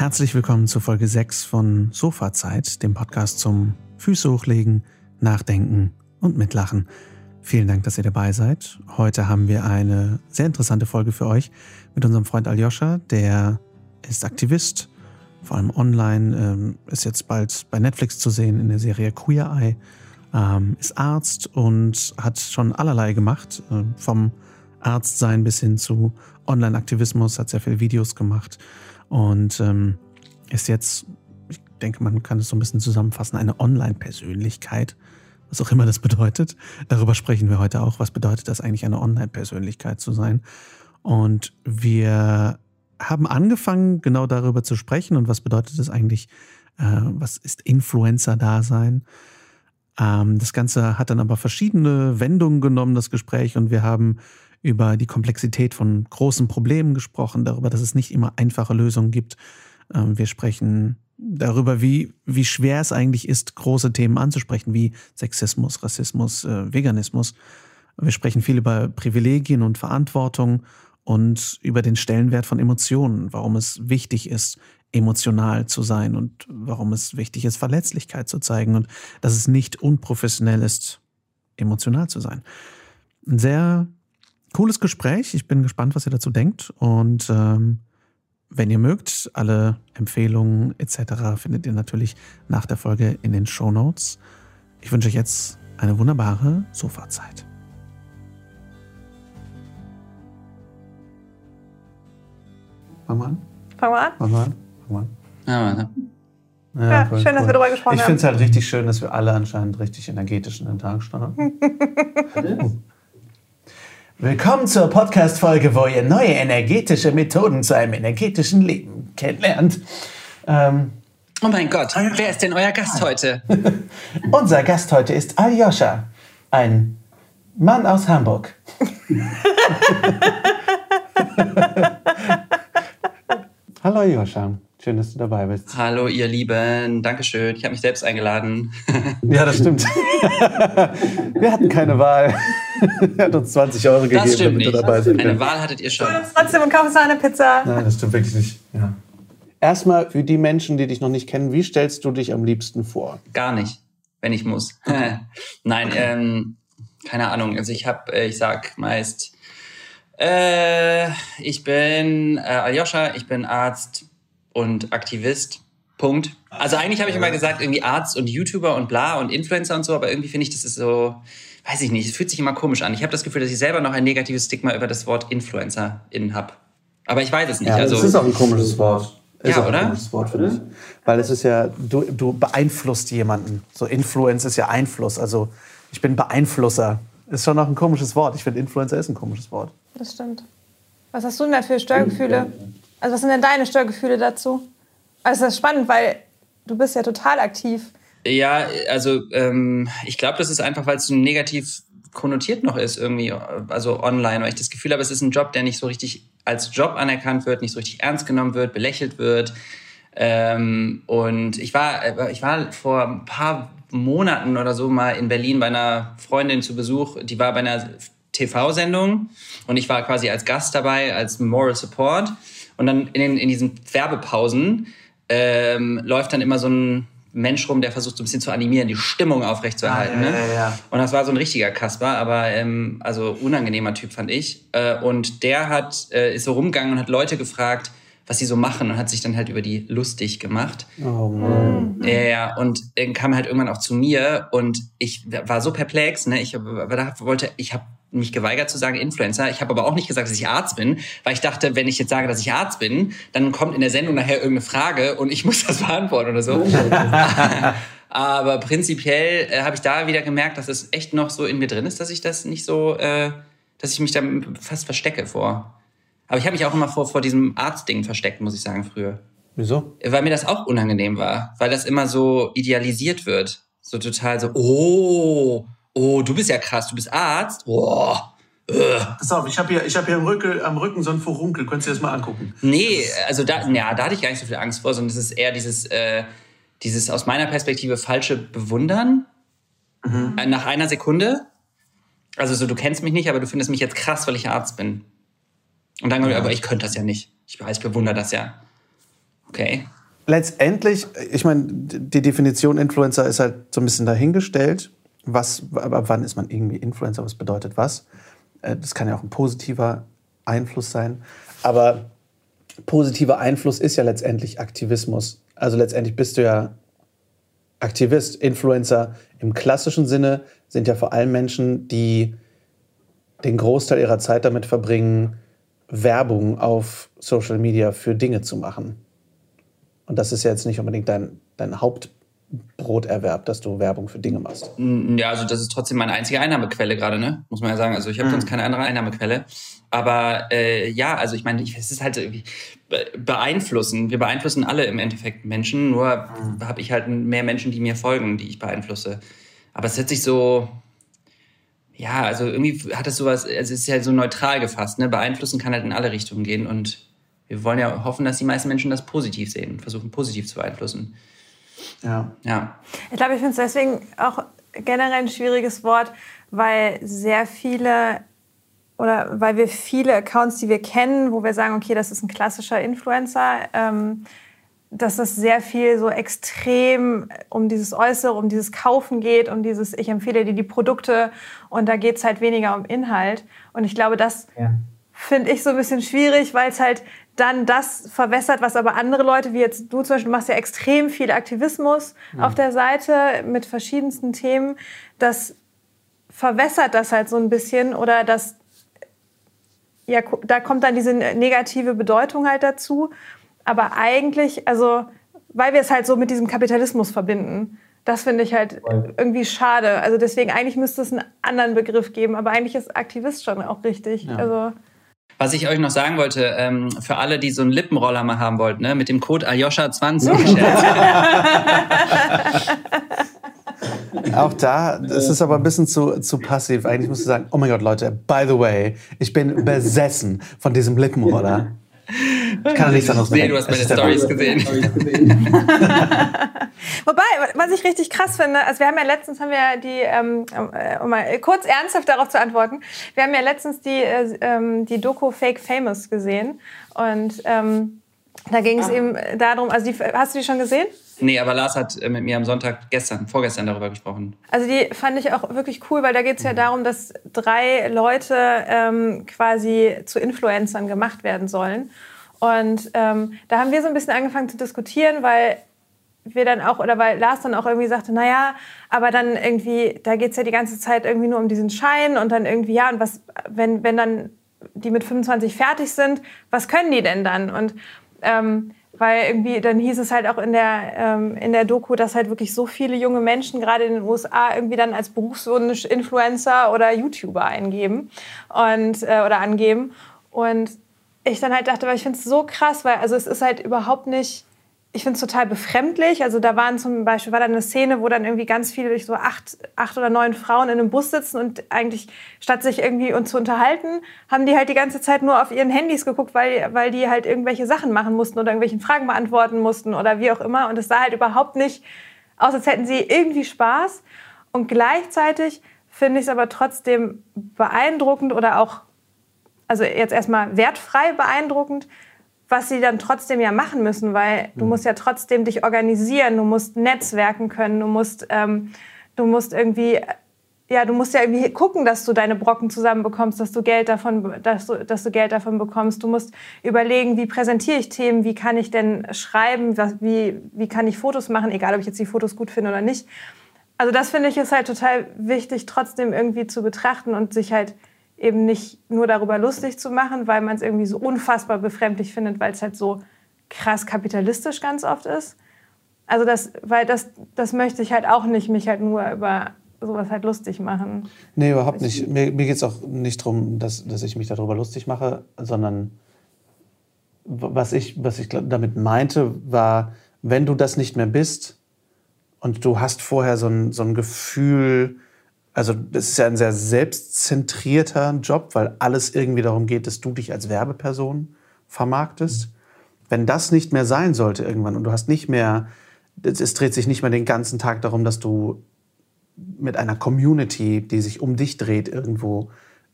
Herzlich willkommen zu Folge 6 von Sofazeit, dem Podcast zum Füße hochlegen, nachdenken und mitlachen. Vielen Dank, dass ihr dabei seid. Heute haben wir eine sehr interessante Folge für euch mit unserem Freund Aljoscha, der ist Aktivist, vor allem online, ähm, ist jetzt bald bei Netflix zu sehen in der Serie Queer Eye, ähm, ist Arzt und hat schon allerlei gemacht, äh, vom Arztsein bis hin zu Online-Aktivismus, hat sehr viele Videos gemacht und ähm, ist jetzt, ich denke, man kann es so ein bisschen zusammenfassen, eine Online-Persönlichkeit, was auch immer das bedeutet. Darüber sprechen wir heute auch. Was bedeutet das eigentlich, eine Online-Persönlichkeit zu sein? Und wir haben angefangen, genau darüber zu sprechen und was bedeutet das eigentlich, äh, was ist Influencer-Dasein? Ähm, das Ganze hat dann aber verschiedene Wendungen genommen, das Gespräch, und wir haben über die Komplexität von großen Problemen gesprochen, darüber, dass es nicht immer einfache Lösungen gibt. Ähm, wir sprechen darüber, wie, wie schwer es eigentlich ist, große Themen anzusprechen, wie Sexismus, Rassismus, äh, Veganismus. Wir sprechen viel über Privilegien und Verantwortung und über den Stellenwert von Emotionen, warum es wichtig ist, emotional zu sein und warum es wichtig ist, Verletzlichkeit zu zeigen und dass es nicht unprofessionell ist, emotional zu sein. Ein sehr cooles Gespräch. Ich bin gespannt, was ihr dazu denkt. Und ähm, wenn ihr mögt, alle Empfehlungen etc. findet ihr natürlich nach der Folge in den Show Notes. Ich wünsche euch jetzt eine wunderbare Sofazeit. Fangen wir an? Fangen wir an? Fangen wir an? Fangen wir an? Ja, warte. Ja, ja schön, cool. dass wir darüber gesprochen ich haben. Ich finde es halt richtig schön, dass wir alle anscheinend richtig energetisch in den Tag starten. Willkommen zur Podcast-Folge, wo ihr neue energetische Methoden zu einem energetischen Leben kennenlernt. Ähm, oh mein Gott, wer ist denn euer Gast heute? Unser Gast heute ist Aljoscha, ein Mann aus Hamburg. Hallo Aljoscha. Schön, dass du dabei bist. Hallo, ihr Lieben. Dankeschön. Ich habe mich selbst eingeladen. ja, das stimmt. Wir hatten keine Wahl. er hat uns 20 Euro gegeben, das stimmt damit nicht. dabei sind. Eine Wahl hattet ihr schon. Trotzdem und kaufen uns eine Pizza. Nein, das stimmt wirklich nicht. Ja. Erstmal für die Menschen, die dich noch nicht kennen, wie stellst du dich am liebsten vor? Gar nicht, wenn ich muss. Nein, okay. ähm, keine Ahnung. Also ich habe, ich sag meist, äh, ich bin äh, Aljoscha, ich bin Arzt und Aktivist. Punkt. Also eigentlich habe ich immer gesagt, irgendwie Arzt und YouTuber und bla und Influencer und so, aber irgendwie finde ich, das ist so, weiß ich nicht, es fühlt sich immer komisch an. Ich habe das Gefühl, dass ich selber noch ein negatives Stigma über das Wort Influencer in habe. Aber ich weiß es nicht. Ja, also, das ist auch ein komisches Wort. Ist ja, auch oder? ein komisches Wort, finde ich. Weil es ist ja, du, du beeinflusst jemanden. So Influence ist ja Einfluss. Also ich bin Beeinflusser. Ist schon noch ein komisches Wort. Ich finde, Influencer ist ein komisches Wort. Das stimmt. Was hast du denn da für Störgefühle? Also was sind denn deine Störgefühle dazu? Also das ist spannend, weil du bist ja total aktiv. Ja, also ähm, ich glaube, das ist einfach, weil es so negativ konnotiert noch ist irgendwie, also online, weil ich das Gefühl habe, es ist ein Job, der nicht so richtig als Job anerkannt wird, nicht so richtig ernst genommen wird, belächelt wird. Ähm, und ich war, ich war vor ein paar Monaten oder so mal in Berlin bei einer Freundin zu Besuch, die war bei einer TV-Sendung und ich war quasi als Gast dabei, als Moral Support. Und dann in, den, in diesen Werbepausen ähm, läuft dann immer so ein Mensch rum, der versucht so ein bisschen zu animieren, die Stimmung aufrechtzuerhalten. Ah, ja, ne? ja, ja. Und das war so ein richtiger Kasper, aber ähm, also unangenehmer Typ fand ich. Äh, und der hat äh, ist so rumgegangen und hat Leute gefragt, was sie so machen und hat sich dann halt über die lustig gemacht. Oh Mann. Ja, und dann kam halt irgendwann auch zu mir und ich war so perplex, ne? Ich wollte, ich habe mich geweigert zu sagen Influencer. Ich habe aber auch nicht gesagt, dass ich Arzt bin, weil ich dachte, wenn ich jetzt sage, dass ich Arzt bin, dann kommt in der Sendung nachher irgendeine Frage und ich muss das beantworten oder so. aber prinzipiell äh, habe ich da wieder gemerkt, dass es echt noch so in mir drin ist, dass ich das nicht so, äh, dass ich mich da fast verstecke vor. Aber ich habe mich auch immer vor, vor diesem Arztding versteckt, muss ich sagen, früher. Wieso? Weil mir das auch unangenehm war, weil das immer so idealisiert wird. So total so, oh, oh, du bist ja krass, du bist Arzt. Boah. Pass auf, ich habe hier, ich hab hier am, Rücken, am Rücken so ein Furunkel. Könntest du dir das mal angucken? Nee, also da, ja, da hatte ich gar nicht so viel Angst vor, sondern es ist eher dieses, äh, dieses aus meiner Perspektive falsche Bewundern mhm. nach einer Sekunde. Also so, du kennst mich nicht, aber du findest mich jetzt krass, weil ich Arzt bin. Und dann, ja. aber ich könnte das ja nicht. Ich weiß, ich bewundere das ja. Okay. Letztendlich, ich meine, die Definition Influencer ist halt so ein bisschen dahingestellt. Was, aber wann ist man irgendwie Influencer? Was bedeutet was? Äh, das kann ja auch ein positiver Einfluss sein. Aber positiver Einfluss ist ja letztendlich Aktivismus. Also letztendlich bist du ja Aktivist. Influencer im klassischen Sinne sind ja vor allem Menschen, die den Großteil ihrer Zeit damit verbringen, Werbung auf Social Media für Dinge zu machen. Und das ist ja jetzt nicht unbedingt dein, dein Haupt, Broterwerb, dass du Werbung für Dinge machst. Ja, also das ist trotzdem meine einzige Einnahmequelle gerade, ne? Muss man ja sagen. Also ich habe mhm. sonst keine andere Einnahmequelle. Aber äh, ja, also ich meine, es ist halt irgendwie beeinflussen. Wir beeinflussen alle im Endeffekt Menschen, nur mhm. habe ich halt mehr Menschen, die mir folgen, die ich beeinflusse. Aber es hört sich so, ja, also irgendwie hat es sowas, also es ist ja so neutral gefasst, ne? Beeinflussen kann halt in alle Richtungen gehen und wir wollen ja hoffen, dass die meisten Menschen das positiv sehen und versuchen positiv zu beeinflussen. Ja. ja. Ich glaube, ich finde es deswegen auch generell ein schwieriges Wort, weil sehr viele oder weil wir viele Accounts, die wir kennen, wo wir sagen, okay, das ist ein klassischer Influencer, ähm, dass es sehr viel so extrem um dieses Äußere, um dieses Kaufen geht, um dieses, ich empfehle dir die Produkte und da geht es halt weniger um Inhalt. Und ich glaube, das ja. finde ich so ein bisschen schwierig, weil es halt dann das verwässert, was aber andere Leute, wie jetzt du zum Beispiel, machst ja extrem viel Aktivismus ja. auf der Seite mit verschiedensten Themen. Das verwässert das halt so ein bisschen oder das, ja, da kommt dann diese negative Bedeutung halt dazu. Aber eigentlich, also, weil wir es halt so mit diesem Kapitalismus verbinden. Das finde ich halt irgendwie schade. Also deswegen, eigentlich müsste es einen anderen Begriff geben, aber eigentlich ist Aktivist schon auch richtig. Ja. Also was ich euch noch sagen wollte, ähm, für alle, die so einen Lippenroller mal haben wollten, ne, mit dem Code Aljoscha20. Auch da, das ist aber ein bisschen zu, zu passiv. Eigentlich musst du sagen, oh mein Gott, Leute, by the way, ich bin besessen von diesem Lippenroller. Ich kann nichts anderes Nee, du hast meine Stories gesehen. Wobei, was ich richtig krass finde, also wir haben ja letztens haben wir die, ähm, äh, um mal kurz ernsthaft darauf zu antworten, wir haben ja letztens die, äh, ähm, die Doku Fake Famous gesehen und ähm, da ging es ah. eben darum, also die, hast du die schon gesehen? Nee, aber Lars hat äh, mit mir am Sonntag gestern, vorgestern darüber gesprochen. Also die fand ich auch wirklich cool, weil da geht es ja darum, dass drei Leute ähm, quasi zu Influencern gemacht werden sollen. Und ähm, da haben wir so ein bisschen angefangen zu diskutieren, weil wir dann auch, oder weil Lars dann auch irgendwie sagte, naja, aber dann irgendwie, da geht es ja die ganze Zeit irgendwie nur um diesen Schein und dann irgendwie, ja, und was, wenn, wenn dann die mit 25 fertig sind, was können die denn dann? Und ähm, weil irgendwie, dann hieß es halt auch in der, ähm, in der Doku, dass halt wirklich so viele junge Menschen gerade in den USA irgendwie dann als Berufswunsch Influencer oder YouTuber eingeben und, äh, oder angeben. Und ich dann halt dachte, weil ich finde es so krass, weil also es ist halt überhaupt nicht, ich finde es total befremdlich. Also da waren zum Beispiel, war da eine Szene, wo dann irgendwie ganz viele, so acht, acht oder neun Frauen in einem Bus sitzen und eigentlich, statt sich irgendwie uns zu unterhalten, haben die halt die ganze Zeit nur auf ihren Handys geguckt, weil, weil die halt irgendwelche Sachen machen mussten oder irgendwelche Fragen beantworten mussten oder wie auch immer. Und es sah halt überhaupt nicht aus, als hätten sie irgendwie Spaß. Und gleichzeitig finde ich es aber trotzdem beeindruckend oder auch also jetzt erstmal wertfrei beeindruckend, was sie dann trotzdem ja machen müssen, weil du mhm. musst ja trotzdem dich organisieren, du musst netzwerken können, du musst, ähm, du musst irgendwie, ja, du musst ja irgendwie gucken, dass du deine Brocken zusammenbekommst, dass du Geld davon, dass du, dass du Geld davon bekommst. Du musst überlegen, wie präsentiere ich Themen, wie kann ich denn schreiben, was, wie, wie kann ich Fotos machen, egal ob ich jetzt die Fotos gut finde oder nicht. Also das finde ich ist halt total wichtig, trotzdem irgendwie zu betrachten und sich halt eben nicht nur darüber lustig zu machen, weil man es irgendwie so unfassbar befremdlich findet, weil es halt so krass kapitalistisch ganz oft ist. Also das, weil das, das möchte ich halt auch nicht, mich halt nur über sowas halt lustig machen. Nee, überhaupt nicht. Mir, mir geht es auch nicht darum, dass, dass ich mich darüber lustig mache, sondern was ich, was ich damit meinte, war, wenn du das nicht mehr bist und du hast vorher so ein, so ein Gefühl, also das ist ja ein sehr selbstzentrierter Job, weil alles irgendwie darum geht, dass du dich als Werbeperson vermarktest. Wenn das nicht mehr sein sollte irgendwann und du hast nicht mehr, es dreht sich nicht mehr den ganzen Tag darum, dass du mit einer Community, die sich um dich dreht, irgendwo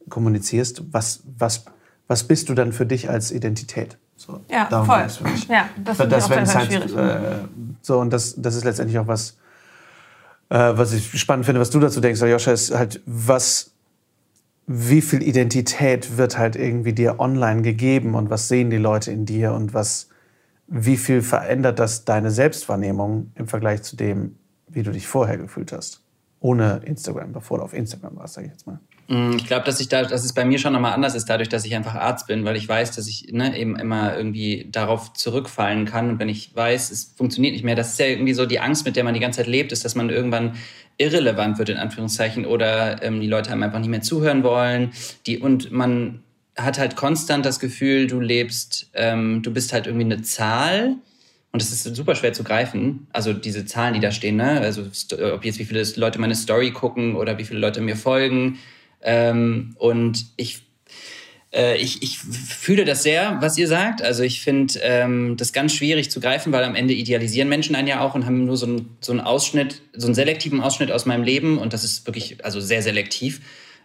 kommunizierst, was, was, was bist du dann für dich als Identität? So, ja, voll. Ja, das, das wenn es halt, äh, so und das, das ist letztendlich auch was, äh, was ich spannend finde, was du dazu denkst, Joscha, ist halt, was, wie viel Identität wird halt irgendwie dir online gegeben und was sehen die Leute in dir und was, wie viel verändert das deine Selbstwahrnehmung im Vergleich zu dem, wie du dich vorher gefühlt hast? Ohne Instagram, bevor du auf Instagram warst, sage ich jetzt mal. Mm, ich glaube, dass ich da, dass es bei mir schon nochmal anders ist, dadurch, dass ich einfach Arzt bin, weil ich weiß, dass ich ne, eben immer irgendwie darauf zurückfallen kann. Und wenn ich weiß, es funktioniert nicht mehr, das ist ja irgendwie so die Angst, mit der man die ganze Zeit lebt, ist, dass man irgendwann irrelevant wird, in Anführungszeichen, oder ähm, die Leute einem einfach nicht mehr zuhören wollen. Die, und man hat halt konstant das Gefühl, du lebst, ähm, du bist halt irgendwie eine Zahl. Und es ist super schwer zu greifen. Also diese Zahlen, die da stehen, ne? Also ob jetzt wie viele Leute meine Story gucken oder wie viele Leute mir folgen ähm, und ich, äh, ich, ich fühle das sehr, was ihr sagt. Also ich finde ähm, das ganz schwierig zu greifen, weil am Ende idealisieren Menschen einen ja auch und haben nur so, ein, so einen Ausschnitt, so einen selektiven Ausschnitt aus meinem Leben. Und das ist wirklich also sehr selektiv.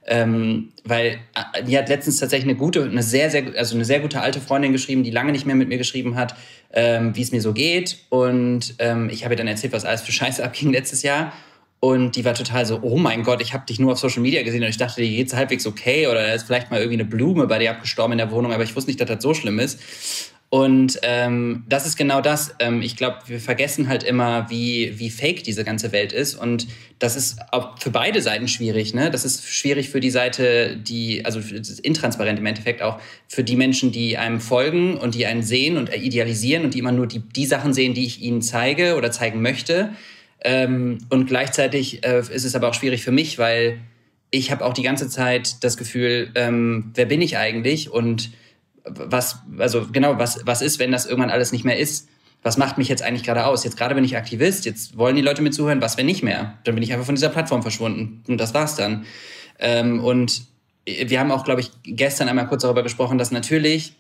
Ähm, weil äh, die hat letztens tatsächlich eine gute, eine sehr, sehr, also eine sehr gute alte Freundin geschrieben, die lange nicht mehr mit mir geschrieben hat, ähm, wie es mir so geht. Und ähm, ich habe ihr dann erzählt, was alles für Scheiße abging letztes Jahr. Und die war total so, oh mein Gott, ich habe dich nur auf Social Media gesehen und ich dachte, dir geht's halbwegs okay oder da ist vielleicht mal irgendwie eine Blume bei dir abgestorben in der Wohnung, aber ich wusste nicht, dass das so schlimm ist. Und ähm, das ist genau das. Ähm, ich glaube, wir vergessen halt immer, wie, wie fake diese ganze Welt ist. Und das ist auch für beide Seiten schwierig. Ne? Das ist schwierig für die Seite, die, also intransparent im Endeffekt auch, für die Menschen, die einem folgen und die einen sehen und idealisieren und die immer nur die, die Sachen sehen, die ich ihnen zeige oder zeigen möchte. Ähm, und gleichzeitig äh, ist es aber auch schwierig für mich, weil ich habe auch die ganze Zeit das Gefühl, ähm, wer bin ich eigentlich und was, also genau, was, was ist, wenn das irgendwann alles nicht mehr ist? Was macht mich jetzt eigentlich gerade aus? Jetzt gerade bin ich Aktivist, jetzt wollen die Leute mir zuhören, was, wenn nicht mehr? Dann bin ich einfach von dieser Plattform verschwunden und das war's dann. Ähm, und wir haben auch, glaube ich, gestern einmal kurz darüber gesprochen, dass natürlich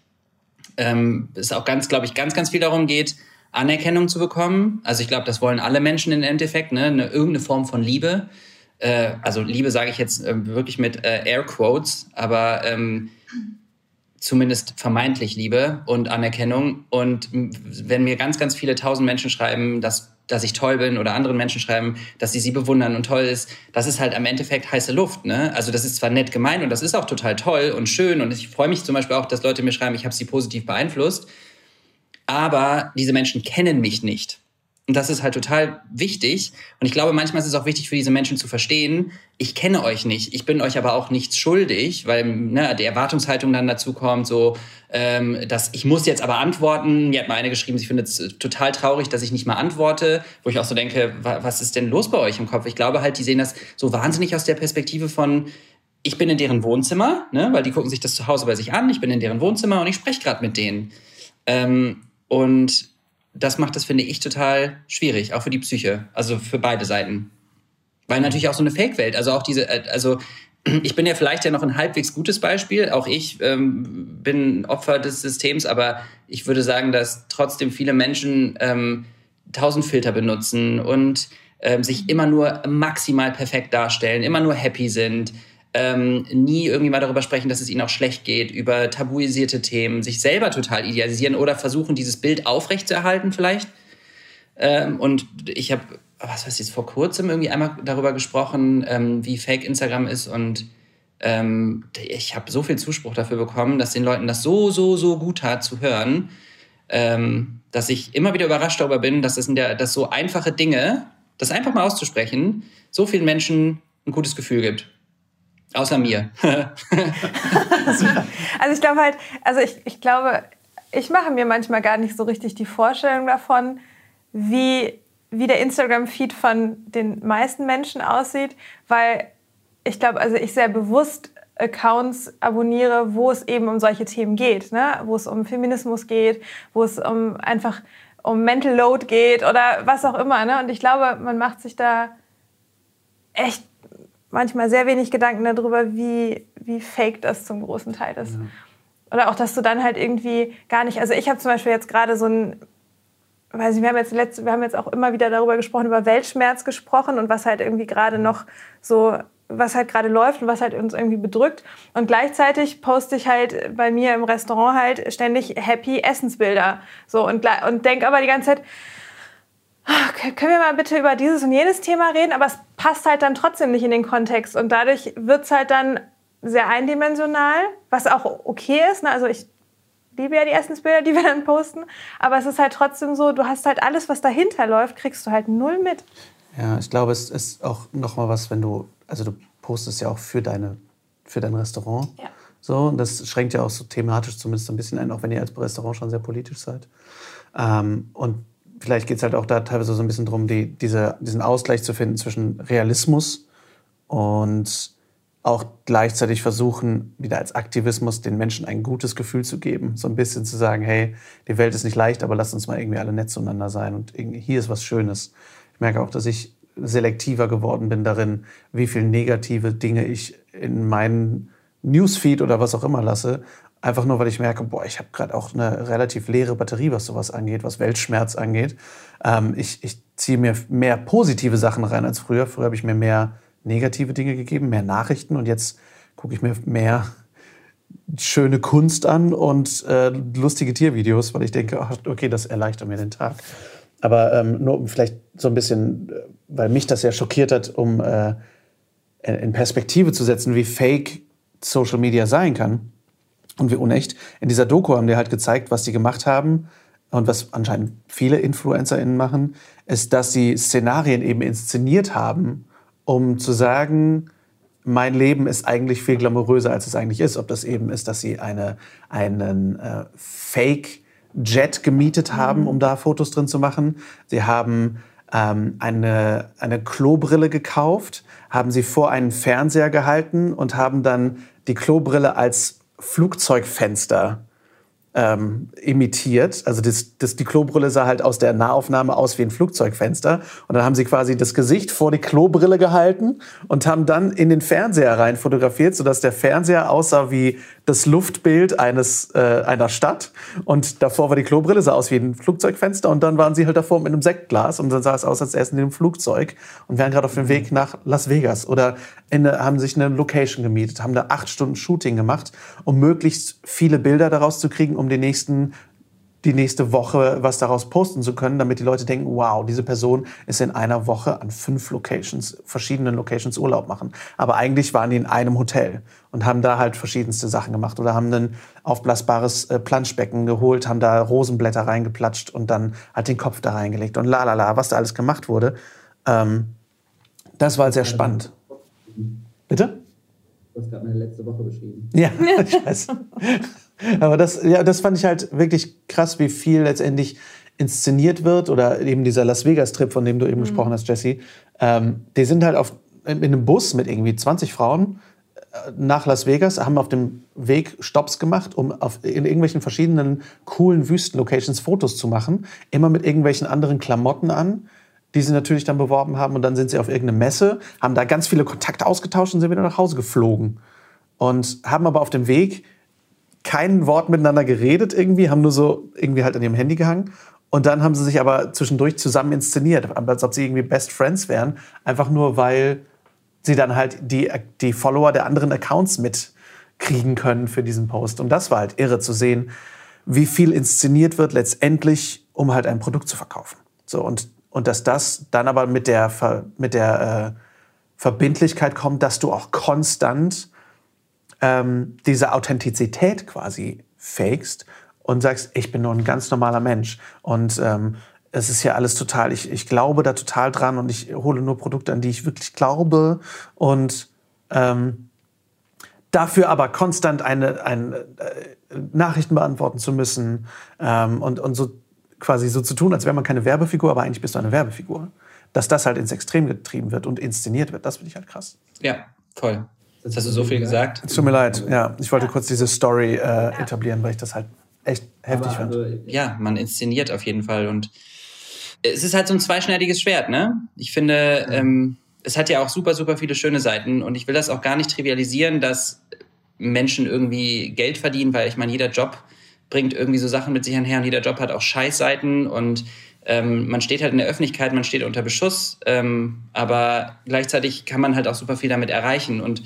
ähm, es auch ganz, glaube ich, ganz, ganz viel darum geht, Anerkennung zu bekommen. Also ich glaube, das wollen alle Menschen im Endeffekt, ne? Eine, irgendeine Form von Liebe. Äh, also Liebe sage ich jetzt äh, wirklich mit äh, Air Quotes, aber ähm, zumindest vermeintlich Liebe und Anerkennung. Und wenn mir ganz, ganz viele tausend Menschen schreiben, dass, dass ich toll bin oder anderen Menschen schreiben, dass sie sie bewundern und toll ist, das ist halt am Endeffekt heiße Luft. Ne? Also das ist zwar nett gemeint und das ist auch total toll und schön und ich freue mich zum Beispiel auch, dass Leute mir schreiben, ich habe sie positiv beeinflusst aber diese Menschen kennen mich nicht. Und das ist halt total wichtig. Und ich glaube, manchmal ist es auch wichtig für diese Menschen zu verstehen, ich kenne euch nicht, ich bin euch aber auch nichts schuldig, weil ne, die Erwartungshaltung dann dazu kommt, so, ähm, dass ich muss jetzt aber antworten. Mir hat mal eine geschrieben, sie findet es total traurig, dass ich nicht mal antworte, wo ich auch so denke, was ist denn los bei euch im Kopf? Ich glaube halt, die sehen das so wahnsinnig aus der Perspektive von, ich bin in deren Wohnzimmer, ne, weil die gucken sich das zu Hause bei sich an, ich bin in deren Wohnzimmer und ich spreche gerade mit denen. Ähm, und das macht das, finde ich, total schwierig, auch für die Psyche, also für beide Seiten. Weil natürlich auch so eine Fake-Welt, also auch diese, äh, also ich bin ja vielleicht ja noch ein halbwegs gutes Beispiel. Auch ich ähm, bin Opfer des Systems, aber ich würde sagen, dass trotzdem viele Menschen ähm, tausend Filter benutzen und ähm, sich immer nur maximal perfekt darstellen, immer nur happy sind, ähm, nie irgendwie mal darüber sprechen, dass es ihnen auch schlecht geht, über tabuisierte Themen, sich selber total idealisieren oder versuchen, dieses Bild aufrechtzuerhalten vielleicht. Ähm, und ich habe, was weiß ich, vor kurzem irgendwie einmal darüber gesprochen, ähm, wie fake Instagram ist und ähm, ich habe so viel Zuspruch dafür bekommen, dass den Leuten das so, so, so gut tat zu hören, ähm, dass ich immer wieder überrascht darüber bin, dass, das in der, dass so einfache Dinge, das einfach mal auszusprechen, so vielen Menschen ein gutes Gefühl gibt. Außer mir. also ich glaube halt, also ich, ich glaube, ich mache mir manchmal gar nicht so richtig die Vorstellung davon, wie, wie der Instagram-Feed von den meisten Menschen aussieht, weil ich glaube, also ich sehr bewusst Accounts abonniere, wo es eben um solche Themen geht, ne? wo es um Feminismus geht, wo es um einfach um Mental Load geht oder was auch immer. Ne? Und ich glaube, man macht sich da echt manchmal sehr wenig Gedanken darüber, wie, wie fake das zum großen Teil ist. Ja. Oder auch, dass du dann halt irgendwie gar nicht, also ich habe zum Beispiel jetzt gerade so ein, weiß ich, wir haben jetzt letzte, wir haben jetzt auch immer wieder darüber gesprochen, über Weltschmerz gesprochen und was halt irgendwie gerade noch so was halt gerade läuft und was halt uns irgendwie bedrückt. Und gleichzeitig poste ich halt bei mir im Restaurant halt ständig happy Essensbilder. So und, und denke aber die ganze Zeit, können wir mal bitte über dieses und jenes Thema reden? Aber es passt halt dann trotzdem nicht in den Kontext. Und dadurch wird es halt dann sehr eindimensional, was auch okay ist. Ne? Also ich liebe ja die Essensbilder, die wir dann posten. Aber es ist halt trotzdem so, du hast halt alles, was dahinter läuft, kriegst du halt null mit. Ja, ich glaube, es ist auch noch mal was, wenn du, also du postest ja auch für, deine, für dein Restaurant. Ja. So, und das schränkt ja auch so thematisch zumindest ein bisschen ein, auch wenn ihr als Restaurant schon sehr politisch seid. Ähm, und vielleicht geht es halt auch da teilweise so ein bisschen darum, die, diese, diesen Ausgleich zu finden zwischen Realismus und auch gleichzeitig versuchen, wieder als Aktivismus den Menschen ein gutes Gefühl zu geben. So ein bisschen zu sagen, hey, die Welt ist nicht leicht, aber lasst uns mal irgendwie alle nett zueinander sein und hier ist was Schönes. Ich merke auch, dass ich selektiver geworden bin darin, wie viel negative Dinge ich in meinen Newsfeed oder was auch immer lasse. Einfach nur, weil ich merke, boah, ich habe gerade auch eine relativ leere Batterie, was sowas angeht, was Weltschmerz angeht. Ähm, ich ich ziehe mir mehr positive Sachen rein als früher. Früher habe ich mir mehr negative Dinge gegeben, mehr Nachrichten und jetzt gucke ich mir mehr schöne Kunst an und äh, lustige Tiervideos, weil ich denke, ach, okay, das erleichtert mir den Tag. Aber ähm, nur vielleicht so ein bisschen, äh, weil mich das ja schockiert hat, um äh, in Perspektive zu setzen, wie fake Social Media sein kann und wie unecht. In dieser Doku haben die halt gezeigt, was die gemacht haben und was anscheinend viele InfluencerInnen machen, ist, dass sie Szenarien eben inszeniert haben, um zu sagen, mein Leben ist eigentlich viel glamouröser, als es eigentlich ist. Ob das eben ist, dass sie eine, einen äh, Fake-Jet gemietet haben, um da Fotos drin zu machen. Sie haben ähm, eine, eine Klobrille gekauft, haben sie vor einen Fernseher gehalten und haben dann die Klobrille als Flugzeugfenster ähm, imitiert. Also das, das, die Klobrille sah halt aus der Nahaufnahme aus wie ein Flugzeugfenster. Und dann haben sie quasi das Gesicht vor die Klobrille gehalten und haben dann in den Fernseher rein fotografiert, sodass der Fernseher aussah wie das Luftbild eines, äh, einer Stadt. Und davor war die Klobrille, sah aus wie ein Flugzeugfenster. Und dann waren sie halt davor mit einem Sektglas und dann sah es aus, als essen in einem Flugzeug und wären gerade auf dem Weg nach Las Vegas. Oder in, haben sich eine Location gemietet, haben da acht Stunden Shooting gemacht, um möglichst viele Bilder daraus zu kriegen, um den nächsten die nächste Woche was daraus posten zu können, damit die Leute denken, wow, diese Person ist in einer Woche an fünf Locations, verschiedenen Locations Urlaub machen. Aber eigentlich waren die in einem Hotel und haben da halt verschiedenste Sachen gemacht oder haben ein aufblasbares äh, Planschbecken geholt, haben da Rosenblätter reingeplatscht und dann halt den Kopf da reingelegt und la la la, was da alles gemacht wurde. Ähm, das war sehr spannend. Bitte? Du hast gerade meine letzte Woche beschrieben. Ja, ich weiß. Aber das, ja, das fand ich halt wirklich krass, wie viel letztendlich inszeniert wird oder eben dieser Las Vegas-Trip, von dem du eben mhm. gesprochen hast, Jesse. Ähm, die sind halt auf, in einem Bus mit irgendwie 20 Frauen äh, nach Las Vegas, haben auf dem Weg Stops gemacht, um auf, in irgendwelchen verschiedenen coolen Wüstenlocations Fotos zu machen. Immer mit irgendwelchen anderen Klamotten an, die sie natürlich dann beworben haben. Und dann sind sie auf irgendeine Messe, haben da ganz viele Kontakte ausgetauscht und sind wieder nach Hause geflogen. Und haben aber auf dem Weg kein Wort miteinander geredet irgendwie, haben nur so irgendwie halt an ihrem Handy gehangen. Und dann haben sie sich aber zwischendurch zusammen inszeniert, als ob sie irgendwie Best Friends wären. Einfach nur, weil sie dann halt die, die Follower der anderen Accounts mitkriegen können für diesen Post. Und das war halt irre zu sehen, wie viel inszeniert wird letztendlich, um halt ein Produkt zu verkaufen. So, und, und dass das dann aber mit der, mit der äh, Verbindlichkeit kommt, dass du auch konstant ähm, diese Authentizität quasi fakest und sagst, ich bin nur ein ganz normaler Mensch. Und ähm, es ist ja alles total, ich, ich glaube da total dran und ich hole nur Produkte, an die ich wirklich glaube. Und ähm, dafür aber konstant eine, eine äh, Nachrichten beantworten zu müssen ähm, und, und so quasi so zu tun, als wäre man keine Werbefigur, aber eigentlich bist du eine Werbefigur. Dass das halt ins Extrem getrieben wird und inszeniert wird, das finde ich halt krass. Ja, voll. Jetzt hast du so viel gesagt. Es tut mir leid, ja. Ich wollte kurz diese Story äh, etablieren, weil ich das halt echt heftig fand. Also, ja, man inszeniert auf jeden Fall. Und es ist halt so ein zweischneidiges Schwert, ne? Ich finde, ähm, es hat ja auch super, super viele schöne Seiten. Und ich will das auch gar nicht trivialisieren, dass Menschen irgendwie Geld verdienen, weil ich meine, jeder Job bringt irgendwie so Sachen mit sich einher und jeder Job hat auch Scheißseiten und ähm, man steht halt in der Öffentlichkeit, man steht unter Beschuss, ähm, aber gleichzeitig kann man halt auch super viel damit erreichen. Und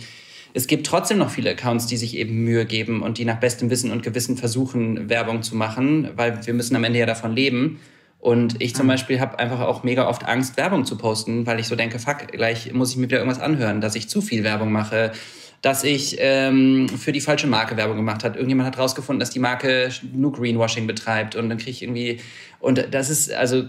es gibt trotzdem noch viele Accounts, die sich eben Mühe geben und die nach bestem Wissen und Gewissen versuchen, Werbung zu machen, weil wir müssen am Ende ja davon leben. Und ich zum mhm. Beispiel habe einfach auch mega oft Angst, Werbung zu posten, weil ich so denke, fuck, gleich muss ich mir wieder irgendwas anhören, dass ich zu viel Werbung mache, dass ich ähm, für die falsche Marke Werbung gemacht habe. Irgendjemand hat rausgefunden, dass die Marke nur Greenwashing betreibt und dann kriege ich irgendwie und das ist also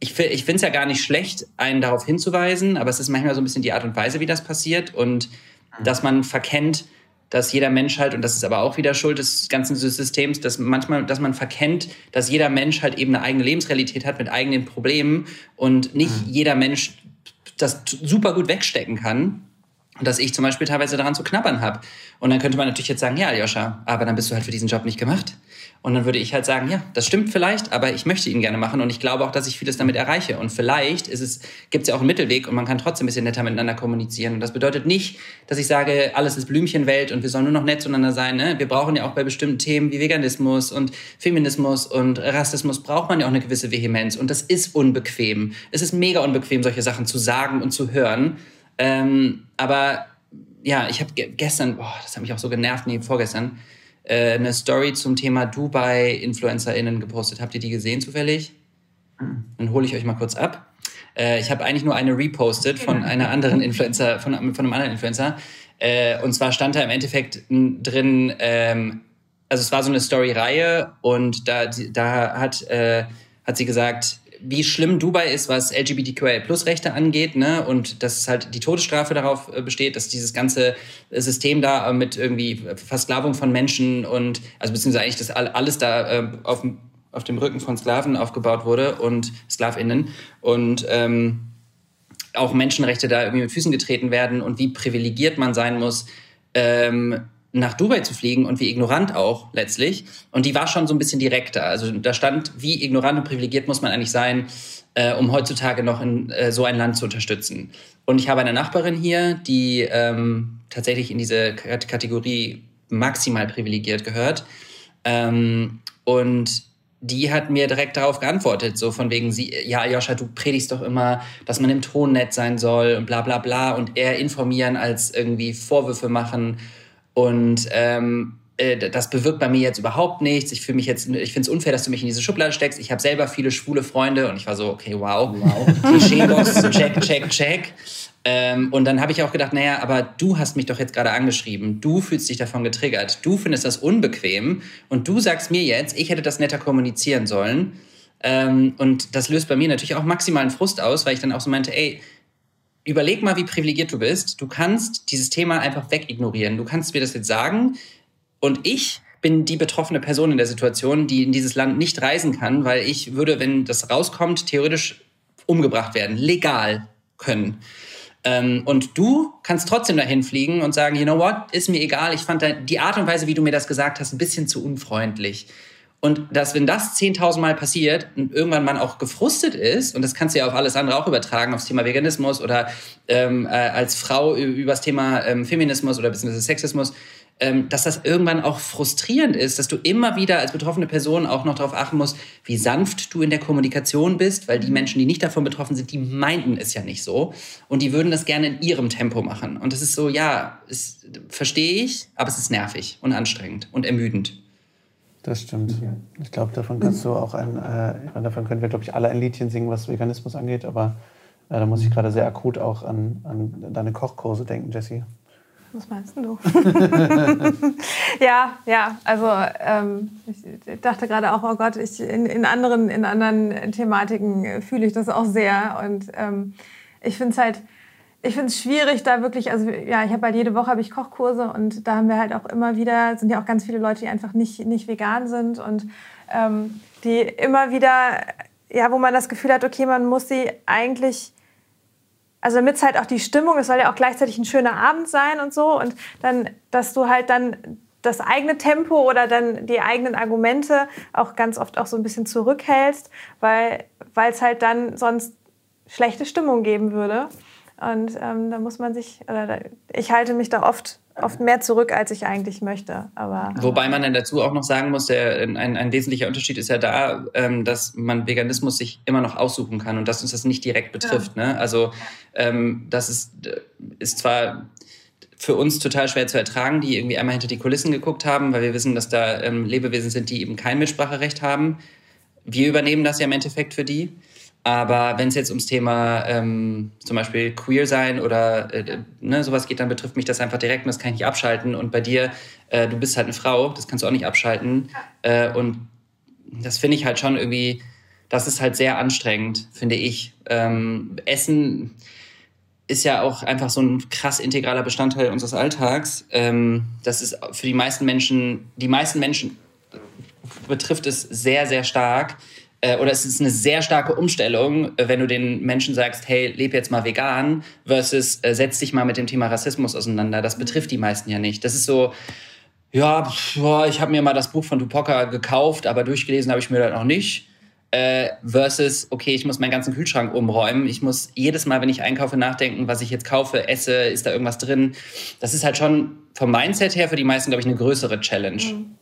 ich, ich finde es ja gar nicht schlecht, einen darauf hinzuweisen, aber es ist manchmal so ein bisschen die Art und Weise, wie das passiert und mhm. dass man verkennt, dass jeder Mensch halt, und das ist aber auch wieder Schuld des ganzen Systems, dass manchmal, dass man verkennt, dass jeder Mensch halt eben eine eigene Lebensrealität hat mit eigenen Problemen und nicht mhm. jeder Mensch das super gut wegstecken kann dass ich zum Beispiel teilweise daran zu knabbern habe. Und dann könnte man natürlich jetzt sagen, ja, Aljoscha, aber dann bist du halt für diesen Job nicht gemacht. Und dann würde ich halt sagen, ja, das stimmt vielleicht, aber ich möchte ihn gerne machen und ich glaube auch, dass ich vieles damit erreiche. Und vielleicht gibt es ja auch einen Mittelweg und man kann trotzdem ein bisschen netter miteinander kommunizieren. Und das bedeutet nicht, dass ich sage, alles ist Blümchenwelt und wir sollen nur noch nett zueinander sein. Ne? Wir brauchen ja auch bei bestimmten Themen wie Veganismus und Feminismus und Rassismus braucht man ja auch eine gewisse Vehemenz. Und das ist unbequem. Es ist mega unbequem, solche Sachen zu sagen und zu hören. Ähm, aber ja, ich habe gestern, boah, das hat mich auch so genervt, nee, vorgestern, äh, eine Story zum Thema Dubai-InfluencerInnen gepostet. Habt ihr die gesehen zufällig? Dann hole ich euch mal kurz ab. Äh, ich habe eigentlich nur eine repostet von einer anderen Influencer, von, von einem anderen Influencer. Äh, und zwar stand da im Endeffekt drin, ähm, also es war so eine Story-Reihe und da, da hat, äh, hat sie gesagt, wie schlimm Dubai ist, was LGBTQIA-Plus-Rechte angeht, ne? Und dass halt die Todesstrafe darauf äh, besteht, dass dieses ganze System da äh, mit irgendwie Versklavung von Menschen und, also beziehungsweise eigentlich das alles da äh, auf, auf dem Rücken von Sklaven aufgebaut wurde und SklavInnen und ähm, auch Menschenrechte da irgendwie mit Füßen getreten werden und wie privilegiert man sein muss, ähm, nach Dubai zu fliegen und wie ignorant auch letztlich. Und die war schon so ein bisschen direkter. Also da stand, wie ignorant und privilegiert muss man eigentlich sein, äh, um heutzutage noch in äh, so ein Land zu unterstützen. Und ich habe eine Nachbarin hier, die ähm, tatsächlich in diese Kategorie maximal privilegiert gehört. Ähm, und die hat mir direkt darauf geantwortet, so von wegen, sie, ja, Joscha, du predigst doch immer, dass man im Ton nett sein soll und bla bla bla und eher informieren als irgendwie Vorwürfe machen. Und ähm, äh, das bewirkt bei mir jetzt überhaupt nichts. Ich fühle mich jetzt, ich finde es unfair, dass du mich in diese Schublade steckst. Ich habe selber viele schwule Freunde und ich war so, okay, wow, wow. Klischeebox, check, check, check. Ähm, und dann habe ich auch gedacht, naja, aber du hast mich doch jetzt gerade angeschrieben. Du fühlst dich davon getriggert. Du findest das unbequem. Und du sagst mir jetzt, ich hätte das netter kommunizieren sollen. Ähm, und das löst bei mir natürlich auch maximalen Frust aus, weil ich dann auch so meinte, ey, überleg mal, wie privilegiert du bist. Du kannst dieses Thema einfach wegignorieren. Du kannst mir das jetzt sagen. Und ich bin die betroffene Person in der Situation, die in dieses Land nicht reisen kann, weil ich würde, wenn das rauskommt, theoretisch umgebracht werden, legal können. Ähm, und du kannst trotzdem dahin fliegen und sagen, you know what, ist mir egal, ich fand die Art und Weise, wie du mir das gesagt hast, ein bisschen zu unfreundlich. Und dass, wenn das 10.000 Mal passiert und irgendwann man auch gefrustet ist, und das kannst du ja auf alles andere auch übertragen, aufs Thema Veganismus oder ähm, äh, als Frau über das Thema ähm, Feminismus oder beziehungsweise Sexismus, ähm, dass das irgendwann auch frustrierend ist, dass du immer wieder als betroffene Person auch noch darauf achten musst, wie sanft du in der Kommunikation bist, weil die Menschen, die nicht davon betroffen sind, die meinten es ja nicht so und die würden das gerne in ihrem Tempo machen. Und das ist so, ja, verstehe ich, aber es ist nervig und anstrengend und ermüdend. Das stimmt. Ich glaube, davon kannst du auch ein, äh, davon können wir, glaube ich, alle ein Liedchen singen, was Veganismus angeht, aber äh, da muss ich gerade sehr akut auch an, an deine Kochkurse denken, Jessie. Was meinst du? ja, ja, also ähm, ich dachte gerade auch, oh Gott, ich, in, in, anderen, in anderen Thematiken fühle ich das auch sehr. Und ähm, ich finde es halt, ich finde es schwierig, da wirklich, also ja, ich habe halt jede Woche habe ich Kochkurse und da haben wir halt auch immer wieder, sind ja auch ganz viele Leute, die einfach nicht, nicht vegan sind und ähm, die immer wieder, ja, wo man das Gefühl hat, okay, man muss sie eigentlich, also damit es halt auch die Stimmung, es soll ja auch gleichzeitig ein schöner Abend sein und so und dann, dass du halt dann das eigene Tempo oder dann die eigenen Argumente auch ganz oft auch so ein bisschen zurückhältst, weil es halt dann sonst schlechte Stimmung geben würde. Und ähm, da muss man sich, oder da, ich halte mich da oft, oft mehr zurück, als ich eigentlich möchte. Aber, Wobei man dann dazu auch noch sagen muss, der, ein, ein wesentlicher Unterschied ist ja da, ähm, dass man Veganismus sich immer noch aussuchen kann und dass uns das nicht direkt betrifft. Ja. Ne? Also ähm, das ist, ist zwar für uns total schwer zu ertragen, die irgendwie einmal hinter die Kulissen geguckt haben, weil wir wissen, dass da ähm, Lebewesen sind, die eben kein Mitspracherecht haben. Wir übernehmen das ja im Endeffekt für die. Aber wenn es jetzt ums Thema ähm, zum Beispiel queer sein oder äh, ne, sowas geht, dann betrifft mich das einfach direkt und das kann ich nicht abschalten. Und bei dir, äh, du bist halt eine Frau, das kannst du auch nicht abschalten. Äh, und das finde ich halt schon irgendwie, das ist halt sehr anstrengend, finde ich. Ähm, Essen ist ja auch einfach so ein krass integraler Bestandteil unseres Alltags. Ähm, das ist für die meisten Menschen, die meisten Menschen betrifft es sehr, sehr stark oder es ist eine sehr starke Umstellung, äh, wenn du den Menschen sagst, hey, leb jetzt mal vegan, versus äh, setz dich mal mit dem Thema Rassismus auseinander. Das betrifft die meisten ja nicht. Das ist so, ja, boah, ich habe mir mal das Buch von Tupoka gekauft, aber durchgelesen habe ich mir das noch nicht. Äh, versus, okay, ich muss meinen ganzen Kühlschrank umräumen. Ich muss jedes Mal, wenn ich einkaufe, nachdenken, was ich jetzt kaufe, esse, ist da irgendwas drin. Das ist halt schon vom Mindset her für die meisten, glaube ich, eine größere Challenge. Mhm.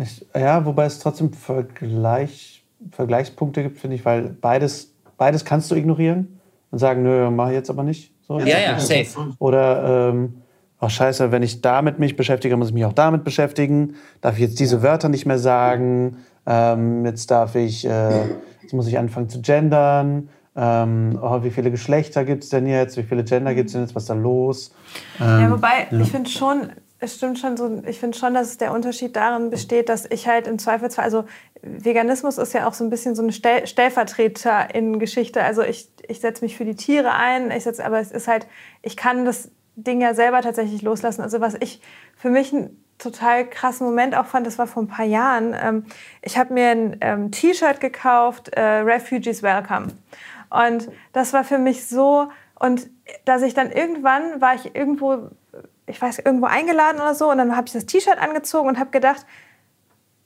Ich, ja, wobei es trotzdem Vergleich Vergleichspunkte gibt, finde ich, weil beides, beides kannst du ignorieren und sagen, nö, mach ich jetzt aber nicht. So, ja, ja, safe. Oder, ähm, ach scheiße, wenn ich damit mich beschäftige, muss ich mich auch damit beschäftigen. Darf ich jetzt diese Wörter nicht mehr sagen? Ähm, jetzt darf ich, äh, jetzt muss ich anfangen zu gendern. Ähm, oh, wie viele Geschlechter gibt es denn jetzt? Wie viele Gender gibt es denn jetzt? Was ist da los? Ähm, ja, wobei, ja. ich finde schon, es stimmt schon so, ich finde schon, dass der Unterschied darin besteht, dass ich halt im Zweifelsfall, also Veganismus ist ja auch so ein bisschen so eine Stell Stellvertreter-Geschichte. Also ich, ich setze mich für die Tiere ein, ich setz, aber es ist halt, ich kann das Ding ja selber tatsächlich loslassen. Also was ich für mich einen total krassen Moment auch fand, das war vor ein paar Jahren. Ähm, ich habe mir ein ähm, T-Shirt gekauft, äh, Refugees Welcome. Und das war für mich so, und dass ich dann irgendwann war ich irgendwo ich weiß, irgendwo eingeladen oder so und dann habe ich das T-Shirt angezogen und habe gedacht,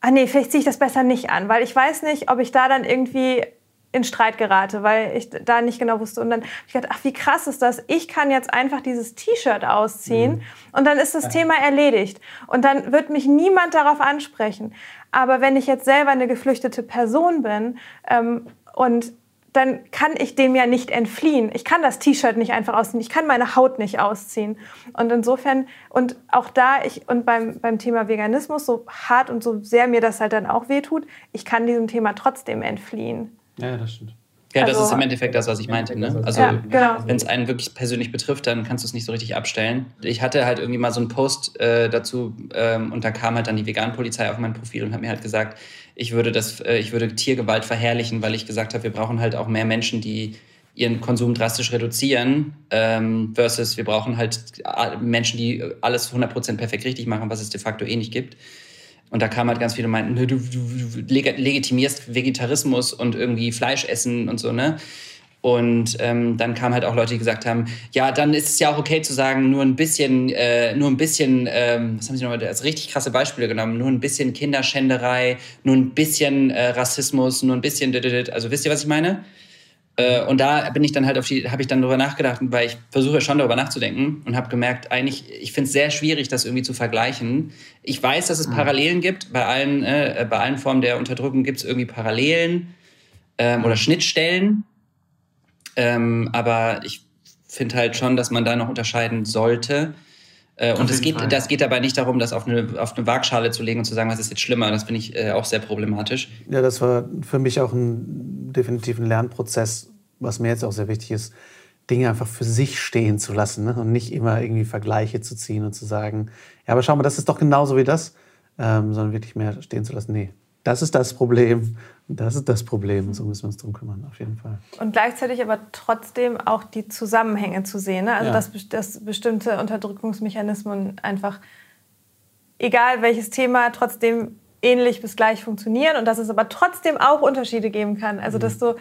ah nee, vielleicht ziehe ich das besser nicht an, weil ich weiß nicht, ob ich da dann irgendwie in Streit gerate, weil ich da nicht genau wusste. Und dann habe ich gedacht, ach, wie krass ist das? Ich kann jetzt einfach dieses T-Shirt ausziehen mhm. und dann ist das ja. Thema erledigt. Und dann wird mich niemand darauf ansprechen. Aber wenn ich jetzt selber eine geflüchtete Person bin ähm, und dann kann ich dem ja nicht entfliehen. Ich kann das T-Shirt nicht einfach ausziehen. Ich kann meine Haut nicht ausziehen. Und insofern, und auch da, ich, und beim, beim Thema Veganismus, so hart und so sehr mir das halt dann auch wehtut, ich kann diesem Thema trotzdem entfliehen. Ja, das stimmt. Ja, das also, ist im Endeffekt das, was ich meinte. Ne? Also, ja, genau. wenn es einen wirklich persönlich betrifft, dann kannst du es nicht so richtig abstellen. Ich hatte halt irgendwie mal so einen Post äh, dazu ähm, und da kam halt dann die Vegan-Polizei auf mein Profil und hat mir halt gesagt, ich würde, das, äh, ich würde Tiergewalt verherrlichen, weil ich gesagt habe, wir brauchen halt auch mehr Menschen, die ihren Konsum drastisch reduzieren, ähm, versus wir brauchen halt äh, Menschen, die alles 100% perfekt richtig machen, was es de facto eh nicht gibt. Und da kam halt ganz viele und meinten, du, du, du legitimierst Vegetarismus und irgendwie Fleisch essen und so, ne? Und ähm, dann kamen halt auch Leute, die gesagt haben, ja, dann ist es ja auch okay zu sagen, nur ein bisschen, äh, nur ein bisschen, ähm, was haben sie nochmal als richtig krasse Beispiele genommen, nur ein bisschen Kinderschänderei, nur ein bisschen äh, Rassismus, nur ein bisschen, also wisst ihr, was ich meine? Äh, und da bin ich dann halt auf die, habe ich dann darüber nachgedacht, weil ich versuche schon darüber nachzudenken und habe gemerkt, eigentlich, ich finde es sehr schwierig, das irgendwie zu vergleichen. Ich weiß, dass es mhm. Parallelen gibt, bei allen, äh, bei allen Formen der Unterdrückung gibt es irgendwie Parallelen ähm, oder Schnittstellen. Ähm, aber ich finde halt schon, dass man da noch unterscheiden sollte. Äh, und es geht, das geht dabei nicht darum, das auf eine, auf eine Waagschale zu legen und zu sagen, was ist jetzt schlimmer. Das finde ich äh, auch sehr problematisch. Ja, das war für mich auch ein definitiv ein Lernprozess, was mir jetzt auch sehr wichtig ist, Dinge einfach für sich stehen zu lassen ne? und nicht immer irgendwie Vergleiche zu ziehen und zu sagen, ja, aber schau mal, das ist doch genauso wie das, ähm, sondern wirklich mehr stehen zu lassen. Nee, das ist das Problem. Das ist das Problem. So müssen wir uns drum kümmern, auf jeden Fall. Und gleichzeitig aber trotzdem auch die Zusammenhänge zu sehen. Ne? Also, ja. dass, dass bestimmte Unterdrückungsmechanismen einfach, egal welches Thema, trotzdem ähnlich bis gleich funktionieren und dass es aber trotzdem auch Unterschiede geben kann. Also, dass du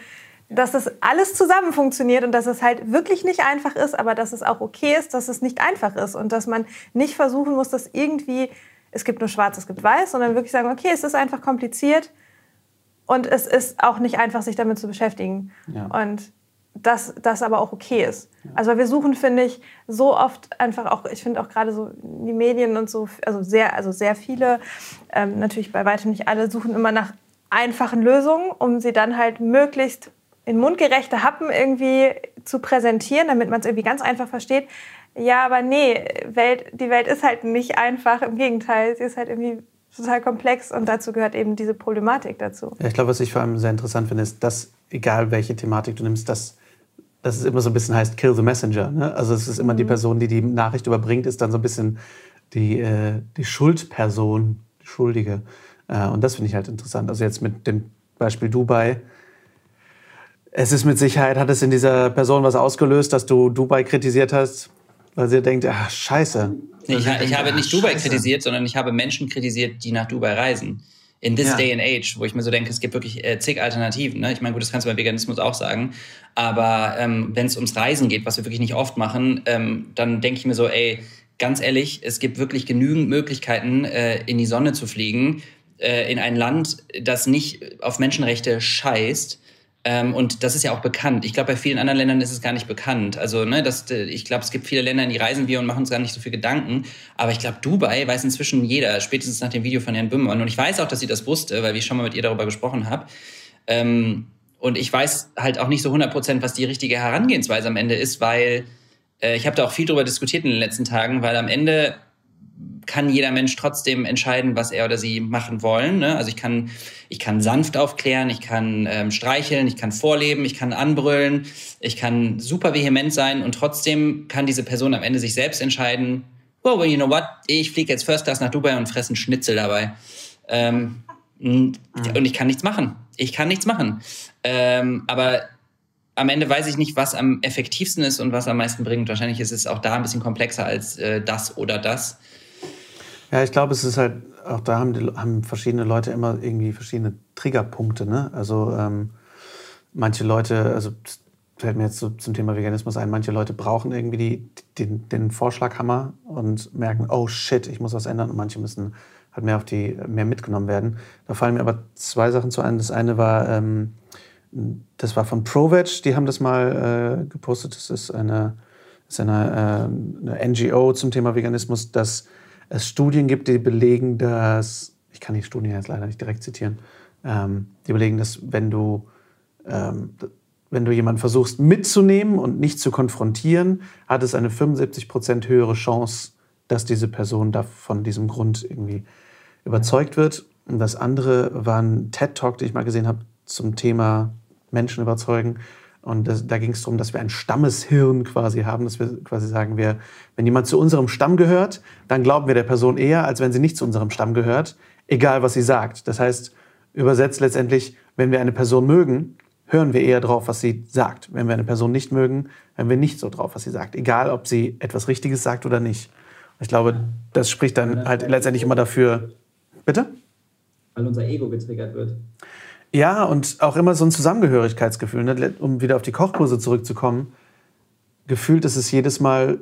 dass das alles zusammen funktioniert und dass es halt wirklich nicht einfach ist, aber dass es auch okay ist, dass es nicht einfach ist und dass man nicht versuchen muss, das irgendwie es gibt nur schwarz, es gibt weiß, sondern wirklich sagen, okay, es ist einfach kompliziert und es ist auch nicht einfach, sich damit zu beschäftigen. Ja. Und dass das aber auch okay ist. Also wir suchen, finde ich, so oft einfach auch, ich finde auch gerade so die Medien und so, also sehr, also sehr viele, ähm, natürlich bei weitem nicht alle, suchen immer nach einfachen Lösungen, um sie dann halt möglichst in mundgerechte Happen irgendwie zu präsentieren, damit man es irgendwie ganz einfach versteht. Ja, aber nee, Welt, die Welt ist halt nicht einfach. Im Gegenteil, sie ist halt irgendwie total komplex und dazu gehört eben diese Problematik dazu. Ja, ich glaube, was ich vor allem sehr interessant finde, ist, dass, egal welche Thematik du nimmst, dass, dass es immer so ein bisschen heißt, kill the messenger. Ne? Also es ist immer mhm. die Person, die die Nachricht überbringt, ist dann so ein bisschen die, äh, die Schuldperson, die Schuldige. Äh, und das finde ich halt interessant. Also jetzt mit dem Beispiel Dubai. Es ist mit Sicherheit, hat es in dieser Person was ausgelöst, dass du Dubai kritisiert hast, weil sie denkt, ach, scheiße. Ich, ich, ich habe nicht Dubai scheiße. kritisiert, sondern ich habe Menschen kritisiert, die nach Dubai reisen. In this ja. day and age, wo ich mir so denke, es gibt wirklich äh, zig Alternativen. Ne? Ich meine, gut, das kannst du bei Veganismus auch sagen. Aber ähm, wenn es ums Reisen geht, was wir wirklich nicht oft machen, ähm, dann denke ich mir so, ey, ganz ehrlich, es gibt wirklich genügend Möglichkeiten, äh, in die Sonne zu fliegen, äh, in ein Land, das nicht auf Menschenrechte scheißt. Ähm, und das ist ja auch bekannt. Ich glaube, bei vielen anderen Ländern ist es gar nicht bekannt. Also, ne, das, äh, ich glaube, es gibt viele Länder, in die reisen wir und machen uns gar nicht so viel Gedanken. Aber ich glaube, Dubai weiß inzwischen jeder, spätestens nach dem Video von Herrn Böhmermann. Und ich weiß auch, dass sie das wusste, weil ich schon mal mit ihr darüber gesprochen habe. Ähm, und ich weiß halt auch nicht so 100 Prozent, was die richtige Herangehensweise am Ende ist, weil äh, ich habe da auch viel darüber diskutiert in den letzten Tagen, weil am Ende kann jeder Mensch trotzdem entscheiden, was er oder sie machen wollen. Ne? Also ich kann, ich kann sanft aufklären, ich kann ähm, streicheln, ich kann vorleben, ich kann anbrüllen, ich kann super vehement sein und trotzdem kann diese Person am Ende sich selbst entscheiden, oh, well, you know what, ich fliege jetzt First Class nach Dubai und fresse einen Schnitzel dabei. Ähm, und ich kann nichts machen. Ich kann nichts machen. Ähm, aber am Ende weiß ich nicht, was am effektivsten ist und was am meisten bringt. Wahrscheinlich ist es auch da ein bisschen komplexer als äh, das oder das. Ja, ich glaube, es ist halt, auch da haben, die, haben verschiedene Leute immer irgendwie verschiedene Triggerpunkte. Ne? Also ähm, manche Leute, also fällt mir jetzt so zum Thema Veganismus ein, manche Leute brauchen irgendwie die, den, den Vorschlaghammer und merken, oh shit, ich muss was ändern. Und manche müssen halt mehr auf die, mehr mitgenommen werden. Da fallen mir aber zwei Sachen zu ein. Das eine war, ähm, das war von ProVeg, die haben das mal äh, gepostet. Das ist eine, ist eine, äh, eine NGO zum Thema Veganismus, dass es Studien gibt, die belegen, dass, ich kann die Studien jetzt leider nicht direkt zitieren, ähm, die belegen, dass wenn du, ähm, wenn du jemanden versuchst mitzunehmen und nicht zu konfrontieren, hat es eine 75 Prozent höhere Chance, dass diese Person da von diesem Grund irgendwie überzeugt wird. Und das andere war ein TED-Talk, den ich mal gesehen habe zum Thema Menschen überzeugen. Und das, da ging es darum, dass wir ein Stammeshirn quasi haben, dass wir quasi sagen, wir, wenn jemand zu unserem Stamm gehört, dann glauben wir der Person eher, als wenn sie nicht zu unserem Stamm gehört, egal was sie sagt. Das heißt, übersetzt letztendlich, wenn wir eine Person mögen, hören wir eher drauf, was sie sagt. Wenn wir eine Person nicht mögen, hören wir nicht so drauf, was sie sagt. Egal, ob sie etwas Richtiges sagt oder nicht. Ich glaube, das spricht dann halt letztendlich immer dafür. Bitte? Weil unser Ego getriggert wird. Ja, und auch immer so ein Zusammengehörigkeitsgefühl, ne? um wieder auf die Kochkurse zurückzukommen. Gefühlt ist es jedes Mal,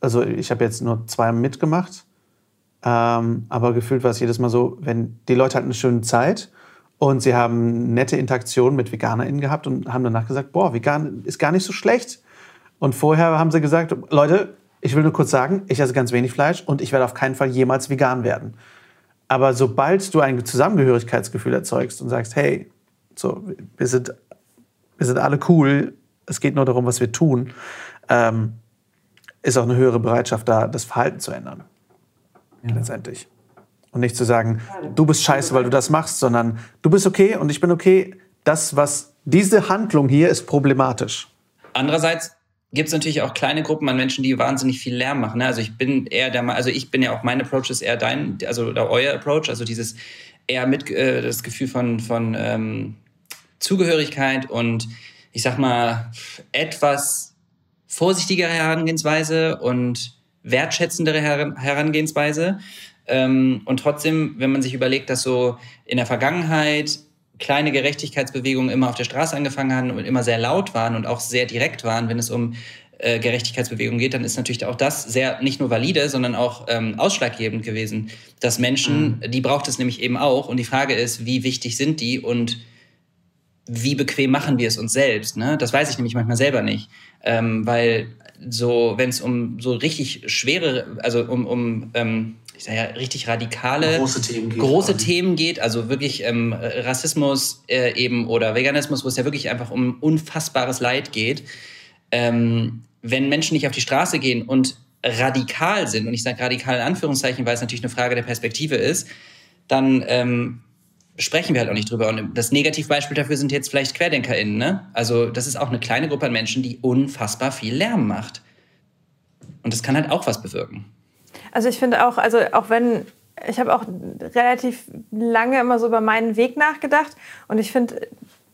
also ich habe jetzt nur zwei mitgemacht, ähm, aber gefühlt war es jedes Mal so, wenn die Leute hatten eine schöne Zeit und sie haben nette Interaktionen mit VeganerInnen gehabt und haben danach gesagt, boah, vegan ist gar nicht so schlecht. Und vorher haben sie gesagt, Leute, ich will nur kurz sagen, ich esse ganz wenig Fleisch und ich werde auf keinen Fall jemals vegan werden. Aber sobald du ein Zusammengehörigkeitsgefühl erzeugst und sagst, hey, so, wir, sind, wir sind alle cool, es geht nur darum, was wir tun, ähm, ist auch eine höhere Bereitschaft da, das Verhalten zu ändern. Ja. Letztendlich. Und nicht zu sagen, du bist scheiße, weil du das machst, sondern du bist okay und ich bin okay. Das, was diese Handlung hier ist problematisch. Andererseits gibt es natürlich auch kleine Gruppen an Menschen, die wahnsinnig viel Lärm machen. Ne? Also ich bin eher der, also ich bin ja auch mein Approach ist eher dein, also oder euer Approach, also dieses eher mit äh, das Gefühl von von ähm, Zugehörigkeit und ich sag mal etwas vorsichtigere Herangehensweise und wertschätzendere Herangehensweise. Ähm, und trotzdem, wenn man sich überlegt, dass so in der Vergangenheit kleine Gerechtigkeitsbewegungen immer auf der Straße angefangen haben und immer sehr laut waren und auch sehr direkt waren, wenn es um äh, Gerechtigkeitsbewegungen geht, dann ist natürlich auch das sehr nicht nur valide, sondern auch ähm, ausschlaggebend gewesen. Dass Menschen, mhm. die braucht es nämlich eben auch. Und die Frage ist, wie wichtig sind die und wie bequem machen wir es uns selbst? Ne? Das weiß ich nämlich manchmal selber nicht. Ähm, weil so, wenn es um so richtig schwere, also um, um ähm, ich sage ja, richtig radikale große Themen geht, große Themen geht also wirklich ähm, Rassismus äh, eben oder Veganismus, wo es ja wirklich einfach um unfassbares Leid geht. Ähm, wenn Menschen nicht auf die Straße gehen und radikal sind, und ich sage radikal in Anführungszeichen, weil es natürlich eine Frage der Perspektive ist, dann ähm, sprechen wir halt auch nicht drüber. Und das Negativbeispiel dafür sind jetzt vielleicht QuerdenkerInnen. Ne? Also das ist auch eine kleine Gruppe an Menschen, die unfassbar viel Lärm macht. Und das kann halt auch was bewirken. Also ich finde auch, also auch wenn ich habe auch relativ lange immer so über meinen Weg nachgedacht und ich finde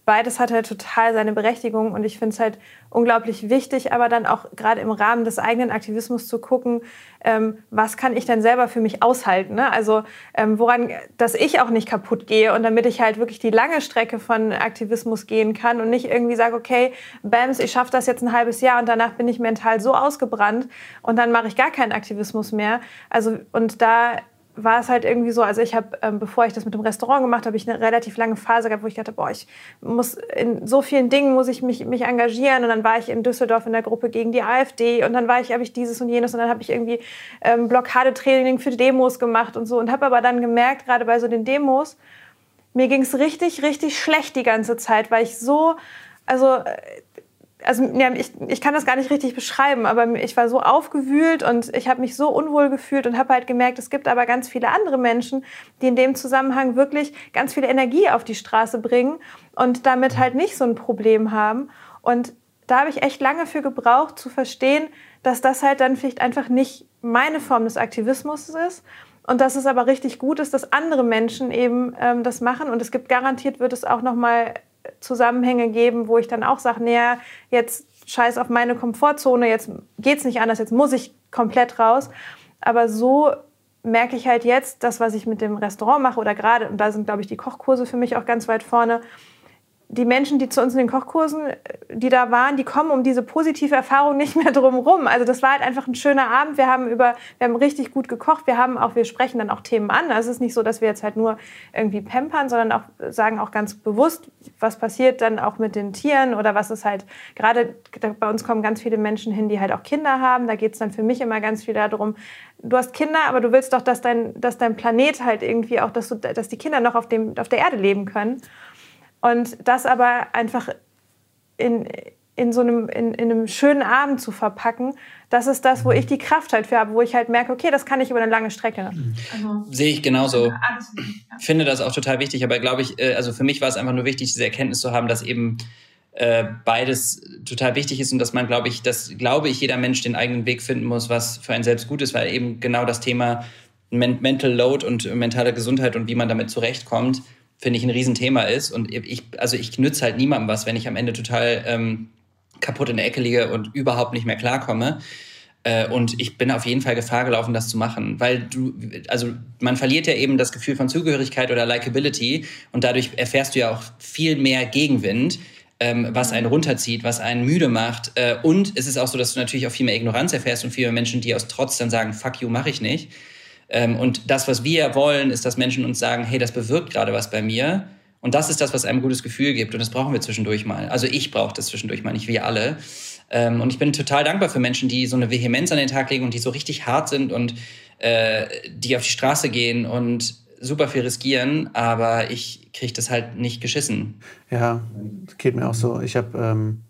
beides hat halt total seine Berechtigung und ich finde es halt unglaublich wichtig, aber dann auch gerade im Rahmen des eigenen Aktivismus zu gucken, ähm, was kann ich denn selber für mich aushalten? Ne? Also ähm, woran, dass ich auch nicht kaputt gehe und damit ich halt wirklich die lange Strecke von Aktivismus gehen kann und nicht irgendwie sage, okay, Bams, ich schaffe das jetzt ein halbes Jahr und danach bin ich mental so ausgebrannt und dann mache ich gar keinen Aktivismus mehr. Also und da war es halt irgendwie so, also ich habe, ähm, bevor ich das mit dem Restaurant gemacht habe, ich eine relativ lange Phase gehabt, wo ich dachte, boah, ich muss in so vielen Dingen muss ich mich, mich engagieren. Und dann war ich in Düsseldorf in der Gruppe gegen die AfD. Und dann war ich, habe ich dieses und jenes. Und dann habe ich irgendwie ähm, Blockadetraining für Demos gemacht und so. Und habe aber dann gemerkt, gerade bei so den Demos, mir ging es richtig, richtig schlecht die ganze Zeit, weil ich so, also äh, also ja, ich, ich kann das gar nicht richtig beschreiben, aber ich war so aufgewühlt und ich habe mich so unwohl gefühlt und habe halt gemerkt, es gibt aber ganz viele andere Menschen, die in dem Zusammenhang wirklich ganz viel Energie auf die Straße bringen und damit halt nicht so ein Problem haben. Und da habe ich echt lange für gebraucht zu verstehen, dass das halt dann vielleicht einfach nicht meine Form des Aktivismus ist und dass es aber richtig gut ist, dass andere Menschen eben ähm, das machen und es gibt garantiert wird es auch noch mal Zusammenhänge geben, wo ich dann auch sage, naja, jetzt scheiß auf meine Komfortzone, jetzt geht es nicht anders, jetzt muss ich komplett raus. Aber so merke ich halt jetzt, das, was ich mit dem Restaurant mache oder gerade, und da sind, glaube ich, die Kochkurse für mich auch ganz weit vorne, die Menschen, die zu uns in den Kochkursen, äh, die da waren, die kommen um diese positive Erfahrung nicht mehr drum rum. Also das war halt einfach ein schöner Abend. Wir haben über, wir haben richtig gut gekocht. Wir haben auch, wir sprechen dann auch Themen an. Also es ist nicht so, dass wir jetzt halt nur irgendwie pampern, sondern auch sagen auch ganz bewusst, was passiert dann auch mit den Tieren oder was ist halt gerade bei uns kommen ganz viele Menschen hin, die halt auch Kinder haben. Da geht es dann für mich immer ganz viel darum. Du hast Kinder, aber du willst doch, dass dein, dass dein Planet halt irgendwie auch, dass, du, dass die Kinder noch auf, dem, auf der Erde leben können. Und das aber einfach in, in so einem, in, in einem schönen Abend zu verpacken, das ist das, wo ich die Kraft halt für habe, wo ich halt merke, okay, das kann ich über eine lange Strecke. Also, Sehe ich genauso. Ich finde das auch total wichtig, aber glaube ich, äh, also für mich war es einfach nur wichtig, diese Erkenntnis zu haben, dass eben äh, beides total wichtig ist und dass man, glaube ich, dass, glaube ich, jeder Mensch den eigenen Weg finden muss, was für einen selbst gut ist, weil eben genau das Thema Mental Load und mentale Gesundheit und wie man damit zurechtkommt, finde ich, ein Riesenthema ist. Und ich, also ich nütze halt niemandem was, wenn ich am Ende total ähm, kaputt in der Ecke liege und überhaupt nicht mehr klarkomme. Äh, und ich bin auf jeden Fall Gefahr gelaufen, das zu machen, weil du, also man verliert ja eben das Gefühl von Zugehörigkeit oder Likability und dadurch erfährst du ja auch viel mehr Gegenwind, ähm, was einen runterzieht, was einen müde macht. Äh, und es ist auch so, dass du natürlich auch viel mehr Ignoranz erfährst und viel mehr Menschen, die aus Trotz dann sagen, fuck you, mache ich nicht. Ähm, und das, was wir wollen, ist, dass Menschen uns sagen, hey, das bewirkt gerade was bei mir. Und das ist das, was einem ein gutes Gefühl gibt. Und das brauchen wir zwischendurch mal. Also ich brauche das zwischendurch mal, nicht wir alle. Ähm, und ich bin total dankbar für Menschen, die so eine Vehemenz an den Tag legen und die so richtig hart sind und äh, die auf die Straße gehen und super viel riskieren, aber ich kriege das halt nicht geschissen. Ja, geht mir auch so. Ich habe, ähm,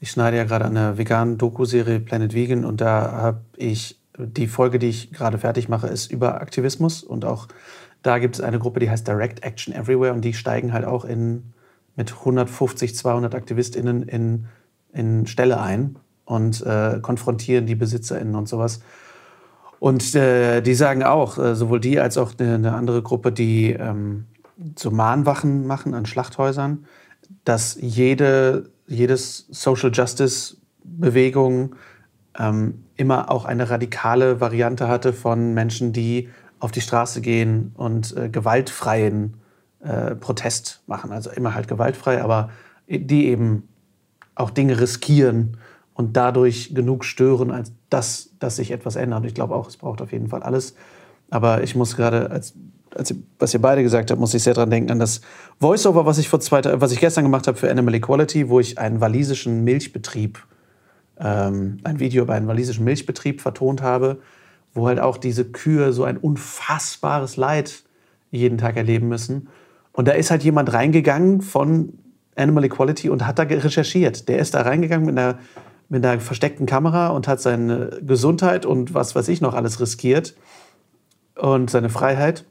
ich schneide ja gerade an der veganen Doku-Serie Planet Vegan und da habe ich die Folge, die ich gerade fertig mache, ist über Aktivismus und auch da gibt es eine Gruppe, die heißt Direct Action Everywhere und die steigen halt auch in, mit 150, 200 AktivistInnen in, in Ställe ein und äh, konfrontieren die BesitzerInnen und sowas. Und äh, die sagen auch, äh, sowohl die als auch eine, eine andere Gruppe, die ähm, so Mahnwachen machen an Schlachthäusern, dass jede jedes Social Justice Bewegung ähm, immer auch eine radikale Variante hatte von Menschen, die auf die Straße gehen und äh, gewaltfreien äh, Protest machen. Also immer halt gewaltfrei, aber die eben auch Dinge riskieren und dadurch genug stören, als dass, dass sich etwas ändert. Ich glaube auch, es braucht auf jeden Fall alles. Aber ich muss gerade, als als was ihr beide gesagt habt, muss ich sehr dran denken an das Voiceover, was ich vor zwei, was ich gestern gemacht habe für Animal Equality, wo ich einen walisischen Milchbetrieb, ähm, ein Video über einen walisischen Milchbetrieb vertont habe, wo halt auch diese Kühe so ein unfassbares Leid jeden Tag erleben müssen. Und da ist halt jemand reingegangen von Animal Equality und hat da recherchiert. Der ist da reingegangen mit einer, mit einer versteckten Kamera und hat seine Gesundheit und was weiß ich noch alles riskiert und seine Freiheit,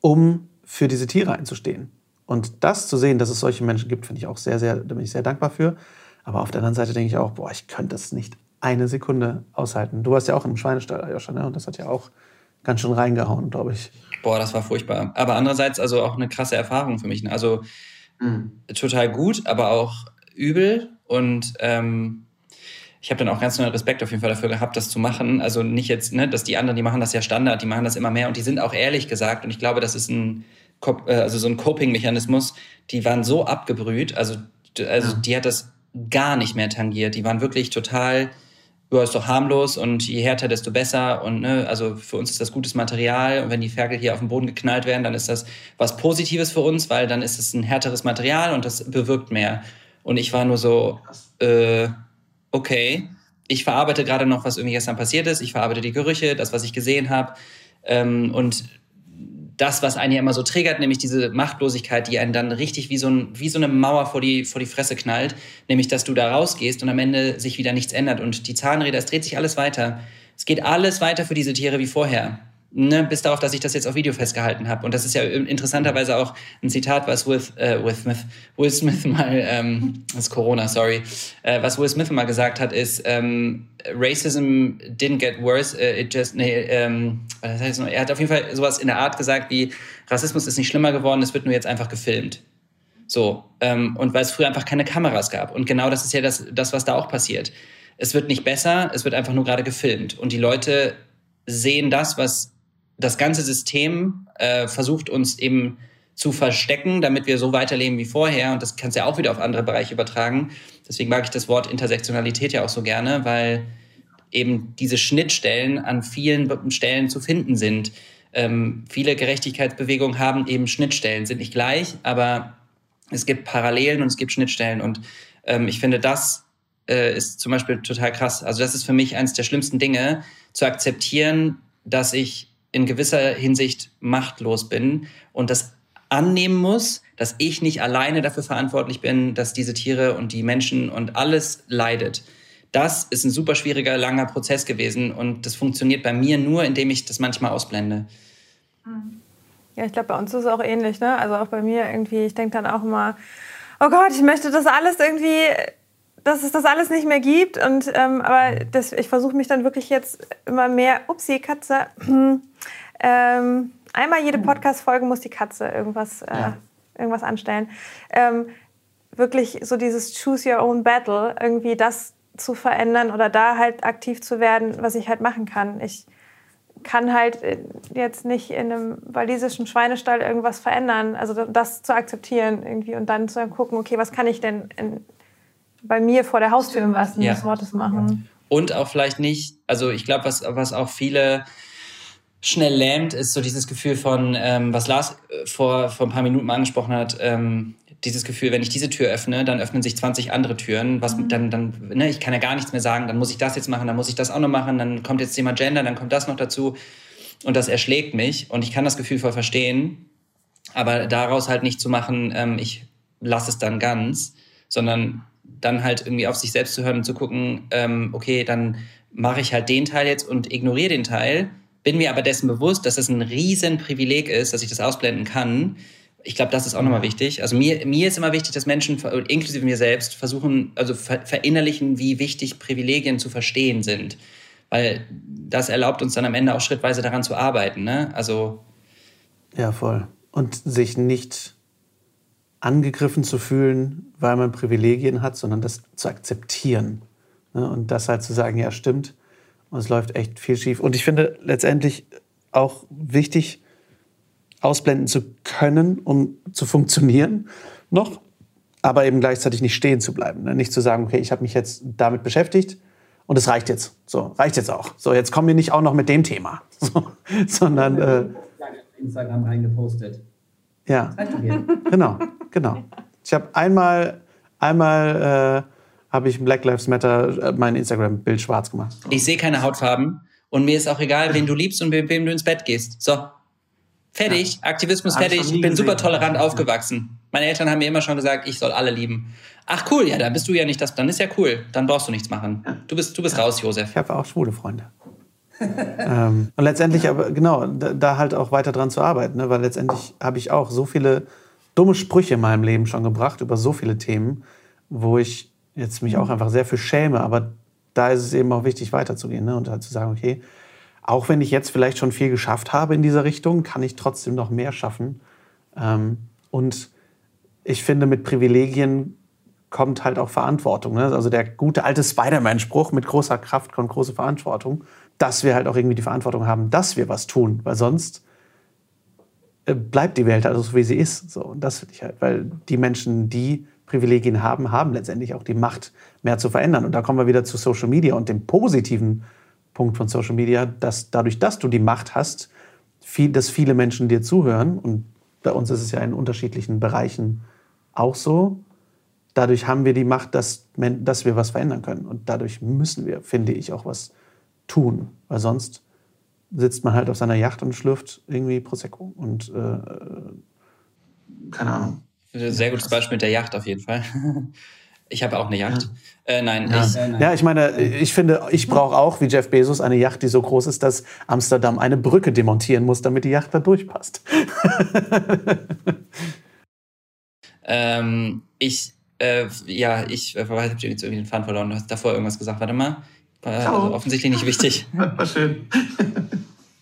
um für diese Tiere einzustehen. Und das zu sehen, dass es solche Menschen gibt, finde ich auch sehr, sehr, da bin ich sehr dankbar für. Aber auf der anderen Seite denke ich auch, boah, ich könnte das nicht eine Sekunde aushalten. Du warst ja auch im Schweinestall, Joscha, ne? Und das hat ja auch ganz schön reingehauen, glaube ich. Boah, das war furchtbar. Aber andererseits also auch eine krasse Erfahrung für mich. Ne? Also mhm. total gut, aber auch übel. Und ähm, ich habe dann auch ganz neuen Respekt auf jeden Fall dafür gehabt, das zu machen. Also nicht jetzt, ne, dass die anderen, die machen das ja Standard, die machen das immer mehr und die sind auch ehrlich gesagt. Und ich glaube, das ist ein, äh, also so ein Coping-Mechanismus. Die waren so abgebrüht, also, also ja. die hat das gar nicht mehr tangiert. Die waren wirklich total ja, ist doch harmlos und je härter, desto besser. Und ne, also für uns ist das gutes Material. Und wenn die Ferkel hier auf den Boden geknallt werden, dann ist das was Positives für uns, weil dann ist es ein härteres Material und das bewirkt mehr. Und ich war nur so, äh, okay, ich verarbeite gerade noch, was irgendwie gestern passiert ist. Ich verarbeite die Gerüche, das, was ich gesehen habe. Ähm, und das, was einen ja immer so triggert, nämlich diese Machtlosigkeit, die einen dann richtig wie so, ein, wie so eine Mauer vor die, vor die Fresse knallt, nämlich dass du da rausgehst und am Ende sich wieder nichts ändert und die Zahnräder, es dreht sich alles weiter. Es geht alles weiter für diese Tiere wie vorher ne, bis darauf, dass ich das jetzt auf Video festgehalten habe. Und das ist ja interessanterweise auch ein Zitat, was Will, äh, Will Smith, Will Smith mal, ähm, das ist Corona, sorry, äh, was Will Smith mal gesagt hat, ist, ähm, Racism didn't get worse, uh, it just, nee, ähm, was heißt er hat auf jeden Fall sowas in der Art gesagt wie, Rassismus ist nicht schlimmer geworden, es wird nur jetzt einfach gefilmt. So, ähm, und weil es früher einfach keine Kameras gab. Und genau das ist ja das, das, was da auch passiert. Es wird nicht besser, es wird einfach nur gerade gefilmt. Und die Leute sehen das, was das ganze System äh, versucht uns eben zu verstecken, damit wir so weiterleben wie vorher. Und das kannst du ja auch wieder auf andere Bereiche übertragen. Deswegen mag ich das Wort Intersektionalität ja auch so gerne, weil eben diese Schnittstellen an vielen Stellen zu finden sind. Ähm, viele Gerechtigkeitsbewegungen haben eben Schnittstellen, sind nicht gleich, aber es gibt Parallelen und es gibt Schnittstellen. Und ähm, ich finde, das äh, ist zum Beispiel total krass. Also das ist für mich eines der schlimmsten Dinge, zu akzeptieren, dass ich in gewisser Hinsicht machtlos bin und das annehmen muss, dass ich nicht alleine dafür verantwortlich bin, dass diese Tiere und die Menschen und alles leidet. Das ist ein super schwieriger, langer Prozess gewesen und das funktioniert bei mir nur, indem ich das manchmal ausblende. Ja, ich glaube, bei uns ist es auch ähnlich. Ne? Also auch bei mir irgendwie, ich denke dann auch immer, oh Gott, ich möchte das alles irgendwie dass es das alles nicht mehr gibt. Und, ähm, aber das, ich versuche mich dann wirklich jetzt immer mehr, upsie, Katze, ähm, einmal jede Podcast-Folge muss die Katze irgendwas, äh, ja. irgendwas anstellen. Ähm, wirklich so dieses Choose Your Own Battle, irgendwie das zu verändern oder da halt aktiv zu werden, was ich halt machen kann. Ich kann halt äh, jetzt nicht in einem walisischen Schweinestall irgendwas verändern, also das zu akzeptieren irgendwie und dann zu gucken, okay, was kann ich denn in, bei mir vor der Haustür im wahrsten ja. des Wortes machen. Und auch vielleicht nicht, also ich glaube, was, was auch viele schnell lähmt, ist so dieses Gefühl von, ähm, was Lars äh, vor, vor ein paar Minuten angesprochen hat, ähm, dieses Gefühl, wenn ich diese Tür öffne, dann öffnen sich 20 andere Türen. Was, mhm. dann, dann, ne, ich kann ja gar nichts mehr sagen, dann muss ich das jetzt machen, dann muss ich das auch noch machen, dann kommt jetzt Thema Gender, dann kommt das noch dazu. Und das erschlägt mich und ich kann das Gefühl voll verstehen. Aber daraus halt nicht zu machen, ähm, ich lasse es dann ganz, sondern dann halt irgendwie auf sich selbst zu hören und zu gucken, ähm, okay, dann mache ich halt den Teil jetzt und ignoriere den Teil, bin mir aber dessen bewusst, dass es das ein riesen Privileg ist, dass ich das ausblenden kann. Ich glaube, das ist auch nochmal wichtig. Also mir, mir ist immer wichtig, dass Menschen, inklusive mir selbst, versuchen, also verinnerlichen, wie wichtig Privilegien zu verstehen sind. Weil das erlaubt uns dann am Ende auch schrittweise daran zu arbeiten. Ne? Also ja, voll. Und sich nicht angegriffen zu fühlen, weil man Privilegien hat, sondern das zu akzeptieren. Ne? Und das halt zu sagen, ja, stimmt. Und es läuft echt viel schief. Und ich finde letztendlich auch wichtig, ausblenden zu können, um zu funktionieren noch, aber eben gleichzeitig nicht stehen zu bleiben. Ne? Nicht zu sagen, okay, ich habe mich jetzt damit beschäftigt und es reicht jetzt. So, reicht jetzt auch. So, jetzt kommen wir nicht auch noch mit dem Thema. So, sondern. Äh, Instagram reingepostet. Ja, genau, genau. Ich habe einmal, einmal äh, habe ich Black Lives Matter äh, mein Instagram-Bild schwarz gemacht. Ich sehe keine Hautfarben und mir ist auch egal, wen du liebst und mit wem du ins Bett gehst. So, fertig, ja. Aktivismus fertig. Ich bin super tolerant aufgewachsen. Meine Eltern haben mir immer schon gesagt, ich soll alle lieben. Ach cool, ja, dann bist du ja nicht das, dann ist ja cool, dann brauchst du nichts machen. Du bist, du bist raus, Josef. Ich habe auch schwule Freunde. ähm, und letztendlich aber, genau, da, da, halt auch weiter dran zu arbeiten, ne? weil letztendlich habe ich auch so viele dumme Sprüche in meinem Leben schon gebracht über so viele Themen, wo ich jetzt mich auch einfach sehr für schäme, aber da ist es eben auch wichtig weiterzugehen ne? und halt zu sagen, okay, auch wenn ich jetzt vielleicht schon viel geschafft habe in dieser Richtung, kann ich trotzdem noch mehr schaffen. Ähm, und ich finde, mit Privilegien kommt halt auch Verantwortung. Ne? Also der gute alte Spider-Man-Spruch, mit großer Kraft kommt große Verantwortung dass wir halt auch irgendwie die Verantwortung haben, dass wir was tun, weil sonst bleibt die Welt also so, wie sie ist. So, und das finde ich halt, weil die Menschen, die Privilegien haben, haben letztendlich auch die Macht, mehr zu verändern. Und da kommen wir wieder zu Social Media und dem positiven Punkt von Social Media, dass dadurch, dass du die Macht hast, viel, dass viele Menschen dir zuhören, und bei uns ist es ja in unterschiedlichen Bereichen auch so, dadurch haben wir die Macht, dass, dass wir was verändern können. Und dadurch müssen wir, finde ich, auch was tun, weil sonst sitzt man halt auf seiner Yacht und schlürft irgendwie Prosecco und äh, keine Ahnung. Sehr gutes Beispiel mit der Yacht auf jeden Fall. Ich habe auch eine Yacht. Ja. Äh, nein, ja. Ich, ja, ich meine, ich finde, ich brauche auch wie Jeff Bezos eine Yacht, die so groß ist, dass Amsterdam eine Brücke demontieren muss, damit die Yacht da durchpasst. ähm, ich, äh, ja, ich äh, habe jetzt irgendwie den Faden verloren. Du hast davor irgendwas gesagt. Warte mal. Also offensichtlich nicht wichtig. War schön.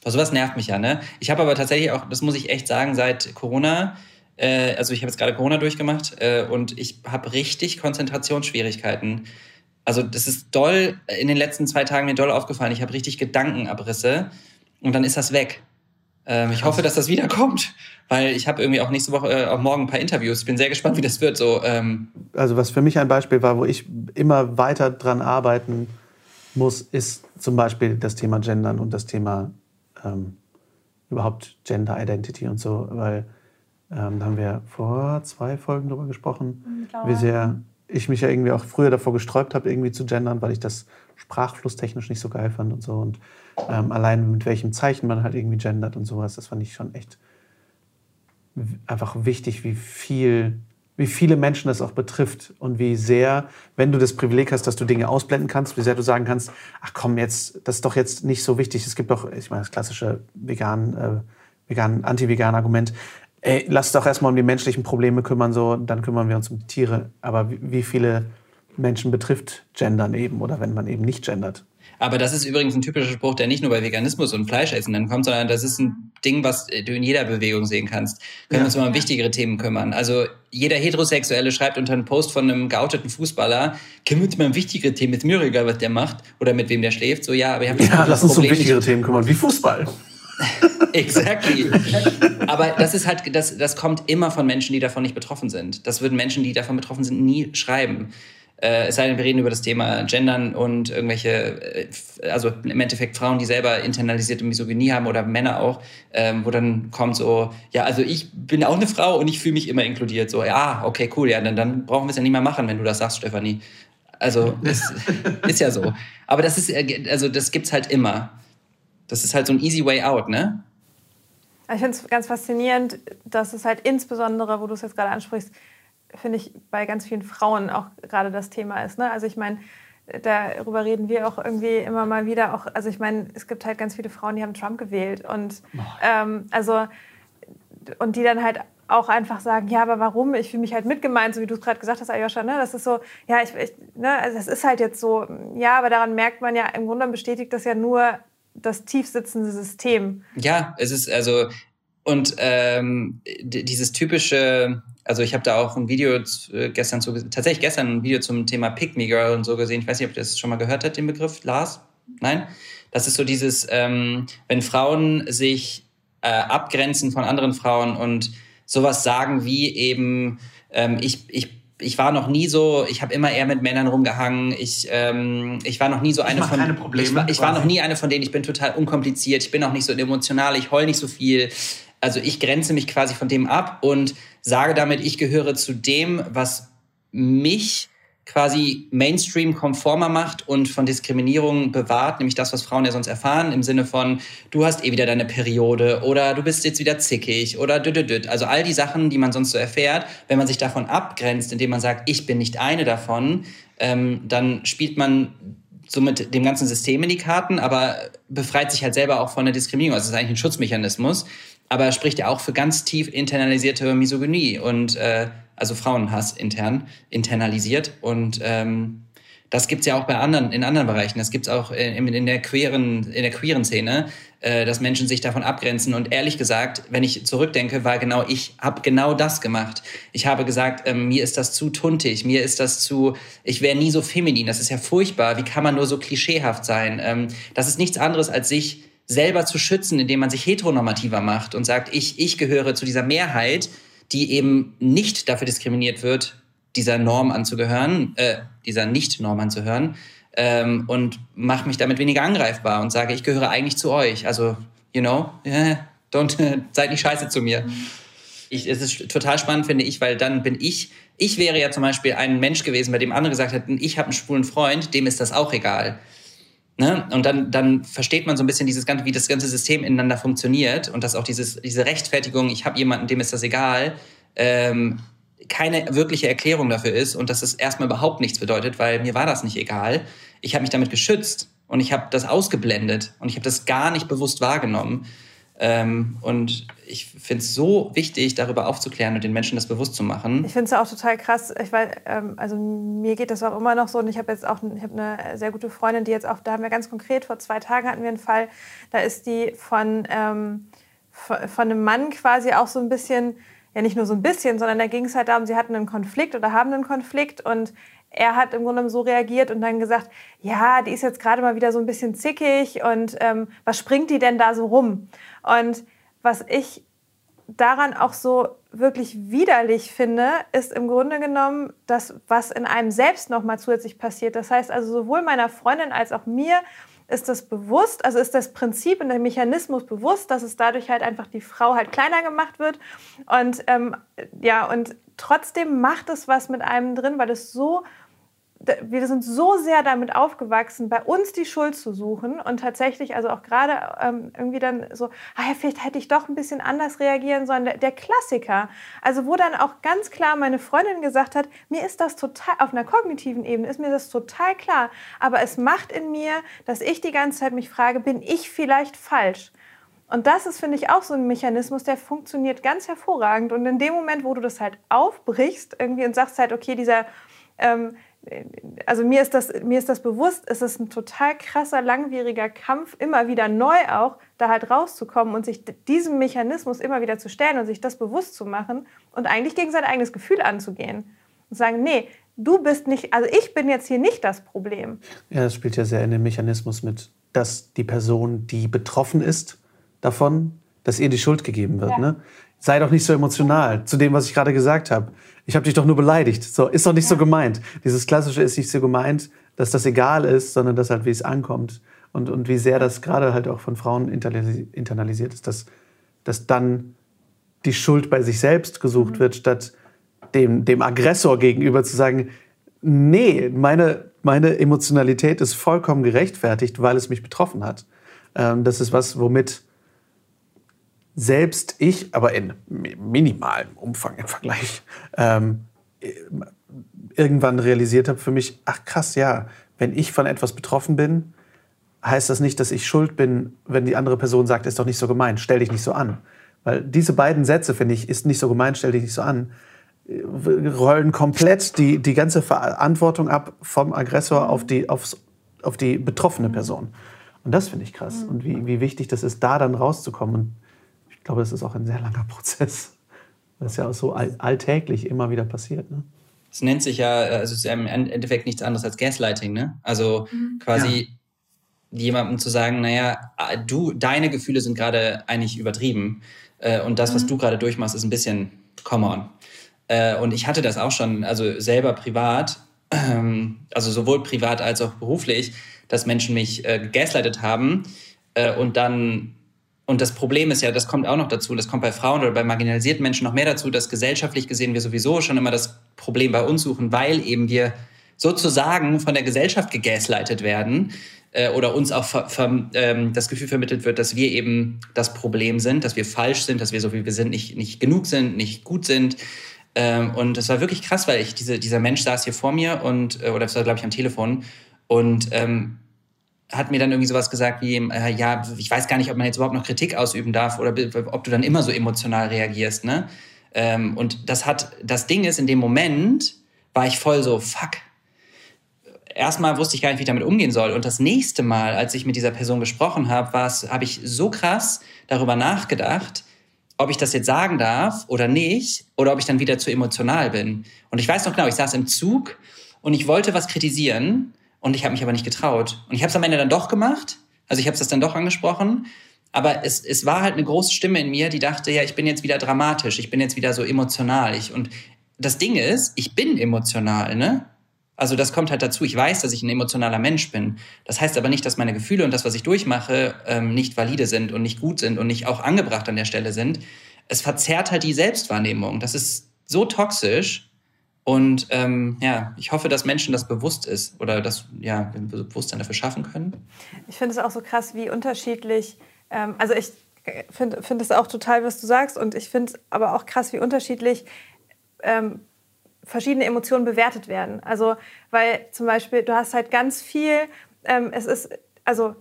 Aber sowas nervt mich ja, ne? Ich habe aber tatsächlich auch, das muss ich echt sagen, seit Corona, äh, also ich habe jetzt gerade Corona durchgemacht äh, und ich habe richtig Konzentrationsschwierigkeiten. Also das ist doll, in den letzten zwei Tagen mir doll aufgefallen. Ich habe richtig Gedankenabrisse und dann ist das weg. Ähm, ich hoffe, dass das wiederkommt, weil ich habe irgendwie auch nächste Woche, äh, auch morgen ein paar Interviews. Ich bin sehr gespannt, wie das wird. So, ähm. Also was für mich ein Beispiel war, wo ich immer weiter dran arbeiten muss, ist zum Beispiel das Thema Gendern und das Thema ähm, überhaupt Gender Identity und so, weil ähm, da haben wir vor zwei Folgen drüber gesprochen, wie sehr ich mich ja irgendwie auch früher davor gesträubt habe, irgendwie zu gendern, weil ich das sprachflusstechnisch nicht so geil fand und so. Und ähm, allein mit welchem Zeichen man halt irgendwie gendert und sowas, das fand ich schon echt einfach wichtig, wie viel wie viele Menschen das auch betrifft und wie sehr, wenn du das Privileg hast, dass du Dinge ausblenden kannst, wie sehr du sagen kannst, ach komm, jetzt, das ist doch jetzt nicht so wichtig. Es gibt doch, ich meine, das klassische vegan, äh, vegan, anti-vegan Argument. Ey, lass doch erstmal um die menschlichen Probleme kümmern, so, dann kümmern wir uns um die Tiere. Aber wie, wie viele Menschen betrifft Gendern eben oder wenn man eben nicht gendert? Aber das ist übrigens ein typischer Spruch, der nicht nur bei Veganismus und Fleischessen dann kommt, sondern das ist ein Ding, was du in jeder Bewegung sehen kannst. Können ja. wir uns mal um wichtigere Themen kümmern. Also jeder Heterosexuelle schreibt unter einen Post von einem geouteten Fußballer, können wir uns mal um wichtigere Themen, ist mir egal, was der macht oder mit wem der schläft. So, ja, aber ich habe Ja, lass uns um wichtigere Themen kümmern, wie Fußball. exactly. Aber das ist halt, das, das kommt immer von Menschen, die davon nicht betroffen sind. Das würden Menschen, die davon betroffen sind, nie schreiben. Äh, es sei denn, wir reden über das Thema Gendern und irgendwelche, äh, also im Endeffekt Frauen, die selber internalisierte Misogynie haben oder Männer auch, ähm, wo dann kommt so, ja, also ich bin auch eine Frau und ich fühle mich immer inkludiert. So, ja, okay, cool, ja, dann, dann brauchen wir es ja nicht mehr machen, wenn du das sagst, Stefanie. Also, ist, ist ja so. Aber das ist, äh, also das gibt's halt immer. Das ist halt so ein easy way out, ne? Ich finde es ganz faszinierend, dass es halt insbesondere, wo du es jetzt gerade ansprichst, finde ich, bei ganz vielen Frauen auch gerade das Thema ist. Ne? Also ich meine, darüber reden wir auch irgendwie immer mal wieder. Auch, also ich meine, es gibt halt ganz viele Frauen, die haben Trump gewählt und ähm, also und die dann halt auch einfach sagen, ja, aber warum? Ich fühle mich halt mitgemeint, so wie du es gerade gesagt hast, Ayosha. Ne? Das ist so, ja, ich, ich ne? also das ist halt jetzt so, ja, aber daran merkt man ja, im Grunde bestätigt das ja nur das tiefsitzende System. Ja, es ist also und ähm, dieses typische also ich habe da auch ein Video äh, gestern zu, tatsächlich gestern ein Video zum Thema Pick Me Girl und so gesehen. Ich weiß nicht, ob ihr das schon mal gehört habt, den Begriff, Lars? Nein? Das ist so dieses, ähm, wenn Frauen sich äh, abgrenzen von anderen Frauen und sowas sagen wie eben, ähm, ich, ich ich war noch nie so, ich habe immer eher mit Männern rumgehangen. Ich, ähm, ich war noch nie so eine ich von. Keine Probleme, ich, war, ich war noch nie eine von denen, ich bin total unkompliziert, ich bin auch nicht so emotional, ich heul nicht so viel Also ich grenze mich quasi von dem ab und sage damit, ich gehöre zu dem, was mich quasi Mainstream-konformer macht und von Diskriminierung bewahrt, nämlich das, was Frauen ja sonst erfahren, im Sinne von, du hast eh wieder deine Periode oder du bist jetzt wieder zickig oder düdüdüd. Also all die Sachen, die man sonst so erfährt, wenn man sich davon abgrenzt, indem man sagt, ich bin nicht eine davon, ähm, dann spielt man somit dem ganzen System in die Karten, aber befreit sich halt selber auch von der Diskriminierung. Also es ist eigentlich ein Schutzmechanismus, aber spricht ja auch für ganz tief internalisierte Misogynie und äh, also Frauenhass intern, internalisiert. Und ähm, das gibt's ja auch bei anderen, in anderen Bereichen. Das gibt's auch in, in, der queeren, in der queeren Szene, äh, dass Menschen sich davon abgrenzen. Und ehrlich gesagt, wenn ich zurückdenke, war genau, ich habe genau das gemacht. Ich habe gesagt, ähm, mir ist das zu tuntig, mir ist das zu, ich wäre nie so feminin. Das ist ja furchtbar. Wie kann man nur so klischeehaft sein? Ähm, das ist nichts anderes, als sich selber zu schützen, indem man sich heteronormativer macht und sagt, ich, ich gehöre zu dieser Mehrheit, die eben nicht dafür diskriminiert wird, dieser Norm anzugehören, äh, dieser Nicht-Norm anzuhören ähm, und mache mich damit weniger angreifbar und sage, ich gehöre eigentlich zu euch. Also, you know, don't, seid nicht scheiße zu mir. Ich, es ist total spannend, finde ich, weil dann bin ich, ich wäre ja zum Beispiel ein Mensch gewesen, bei dem andere gesagt hätten, ich habe einen schwulen Freund, dem ist das auch egal. Ne? Und dann, dann versteht man so ein bisschen dieses ganze, wie das ganze System ineinander funktioniert und dass auch dieses, diese Rechtfertigung, ich habe jemanden, dem ist das egal, ähm, keine wirkliche Erklärung dafür ist und dass es erstmal überhaupt nichts bedeutet, weil mir war das nicht egal. Ich habe mich damit geschützt und ich habe das ausgeblendet und ich habe das gar nicht bewusst wahrgenommen. Ähm, und ich finde es so wichtig, darüber aufzuklären und den Menschen das bewusst zu machen. Ich finde es auch total krass. Ich weiß, ähm, also mir geht das auch immer noch so. Und ich habe jetzt auch ich hab eine sehr gute Freundin, die jetzt auch, da haben wir ganz konkret, vor zwei Tagen hatten wir einen Fall, da ist die von, ähm, von, einem Mann quasi auch so ein bisschen, ja nicht nur so ein bisschen, sondern da ging es halt darum, sie hatten einen Konflikt oder haben einen Konflikt und er hat im Grunde so reagiert und dann gesagt, ja, die ist jetzt gerade mal wieder so ein bisschen zickig und ähm, was springt die denn da so rum? Und was ich daran auch so wirklich widerlich finde, ist im Grunde genommen das, was in einem selbst nochmal zusätzlich passiert. Das heißt also sowohl meiner Freundin als auch mir ist das bewusst, also ist das Prinzip und der Mechanismus bewusst, dass es dadurch halt einfach die Frau halt kleiner gemacht wird. Und ähm, ja, und trotzdem macht es was mit einem drin, weil es so wir sind so sehr damit aufgewachsen, bei uns die Schuld zu suchen und tatsächlich, also auch gerade ähm, irgendwie dann so, ah ja, vielleicht hätte ich doch ein bisschen anders reagieren sollen. Der, der, Klassiker, also wo dann auch ganz klar meine Freundin gesagt hat, mir ist das total, auf einer kognitiven Ebene ist mir das total klar, aber es macht in mir, dass ich die ganze Zeit mich frage, bin ich vielleicht falsch? Und das ist, finde ich, auch so ein Mechanismus, der funktioniert ganz hervorragend. Und in dem Moment, wo du das halt aufbrichst irgendwie und sagst halt, okay, dieser... Ähm, also mir ist, das, mir ist das bewusst, es ist ein total krasser, langwieriger Kampf, immer wieder neu auch, da halt rauszukommen und sich diesem Mechanismus immer wieder zu stellen und sich das bewusst zu machen und eigentlich gegen sein eigenes Gefühl anzugehen. Und sagen, nee, du bist nicht, also ich bin jetzt hier nicht das Problem. Ja, das spielt ja sehr in den Mechanismus mit, dass die Person, die betroffen ist davon, dass ihr die Schuld gegeben wird. Ja. Ne? Sei doch nicht so emotional zu dem, was ich gerade gesagt habe ich habe dich doch nur beleidigt. So, ist doch nicht ja. so gemeint. Dieses Klassische ist nicht so gemeint, dass das egal ist, sondern dass halt, wie es ankommt. Und, und wie sehr das gerade halt auch von Frauen internalisiert ist, dass, dass dann die Schuld bei sich selbst gesucht mhm. wird, statt dem, dem Aggressor gegenüber zu sagen, nee, meine, meine Emotionalität ist vollkommen gerechtfertigt, weil es mich betroffen hat. Ähm, das ist was, womit selbst ich, aber in minimalem Umfang im Vergleich, ähm, irgendwann realisiert habe für mich, ach krass, ja, wenn ich von etwas betroffen bin, heißt das nicht, dass ich schuld bin, wenn die andere Person sagt, ist doch nicht so gemeint, stell dich nicht so an. Weil diese beiden Sätze, finde ich, ist nicht so gemeint, stell dich nicht so an, rollen komplett die, die ganze Verantwortung ab vom Aggressor auf die, aufs, auf die betroffene Person. Und das finde ich krass. Und wie, wie wichtig das ist, da dann rauszukommen. Und ich glaube, das ist auch ein sehr langer Prozess. Das ist ja auch so alltäglich immer wieder passiert. Ne? Es nennt sich ja, also es ist ja im Endeffekt nichts anderes als Gaslighting, ne? Also mhm. quasi ja. jemandem zu sagen, naja, du, deine Gefühle sind gerade eigentlich übertrieben äh, und das, was mhm. du gerade durchmachst, ist ein bisschen come on. Äh, und ich hatte das auch schon, also selber privat, ähm, also sowohl privat als auch beruflich, dass Menschen mich äh, gaslightet haben und dann Und das Problem ist ja, das kommt auch noch dazu, das kommt bei Frauen oder bei marginalisierten Menschen noch mehr dazu, dass gesellschaftlich gesehen wir sowieso schon immer das Problem bei uns suchen, weil eben wir sozusagen von der Gesellschaft gegäßleitet werden äh, oder uns auch ähm, das Gefühl vermittelt wird, dass wir eben das Problem sind, dass wir falsch sind, dass wir so wie wir sind nicht, nicht genug sind, nicht gut sind. Ähm, und es war wirklich krass, weil ich diese, dieser Mensch saß hier vor mir und äh, oder das war glaube ich am Telefon und ähm, hat mir dann irgendwie sowas gesagt wie, äh, ja, ich weiß gar nicht, ob man jetzt überhaupt noch Kritik ausüben darf oder ob du dann immer so emotional reagierst, ne? Ähm, und das hat, das Ding ist, in dem Moment war ich voll so, fuck. Erstmal wusste ich gar nicht, wie ich damit umgehen soll. Und das nächste Mal, als ich mit dieser Person gesprochen habe, habe ich so krass darüber nachgedacht, ob ich das jetzt sagen darf oder nicht, oder ob ich dann wieder zu emotional bin. Und ich weiß noch genau, ich saß im Zug und ich wollte was kritisieren und ich habe mich aber nicht getraut. Und ich habe es am Ende dann doch gemacht. Also ich habe es dann doch angesprochen. Aber es, es war halt eine große Stimme in mir, die dachte, ja, ich bin jetzt wieder dramatisch, ich bin jetzt wieder so emotional. Ich, und das Ding ist, ich bin emotional, ne? Also das kommt halt dazu. Ich weiß, dass ich ein emotionaler Mensch bin. Das heißt aber nicht, dass meine Gefühle und das, was ich durchmache, ähm, nicht valide sind und nicht gut sind und nicht auch angebracht an der Stelle sind. Es verzerrt halt die Selbstwahrnehmung. Das ist so toxisch. Und ähm, ja, ich hoffe, dass Menschen das bewusst ist oder das ja, Bewusstsein dafür schaffen können. Ich finde es auch so krass, wie unterschiedlich, ähm, also ich finde find es auch total, was du sagst, und ich finde es aber auch krass, wie unterschiedlich ähm, verschiedene Emotionen bewertet werden. Also, weil zum Beispiel, du hast halt ganz viel, ähm, es ist, also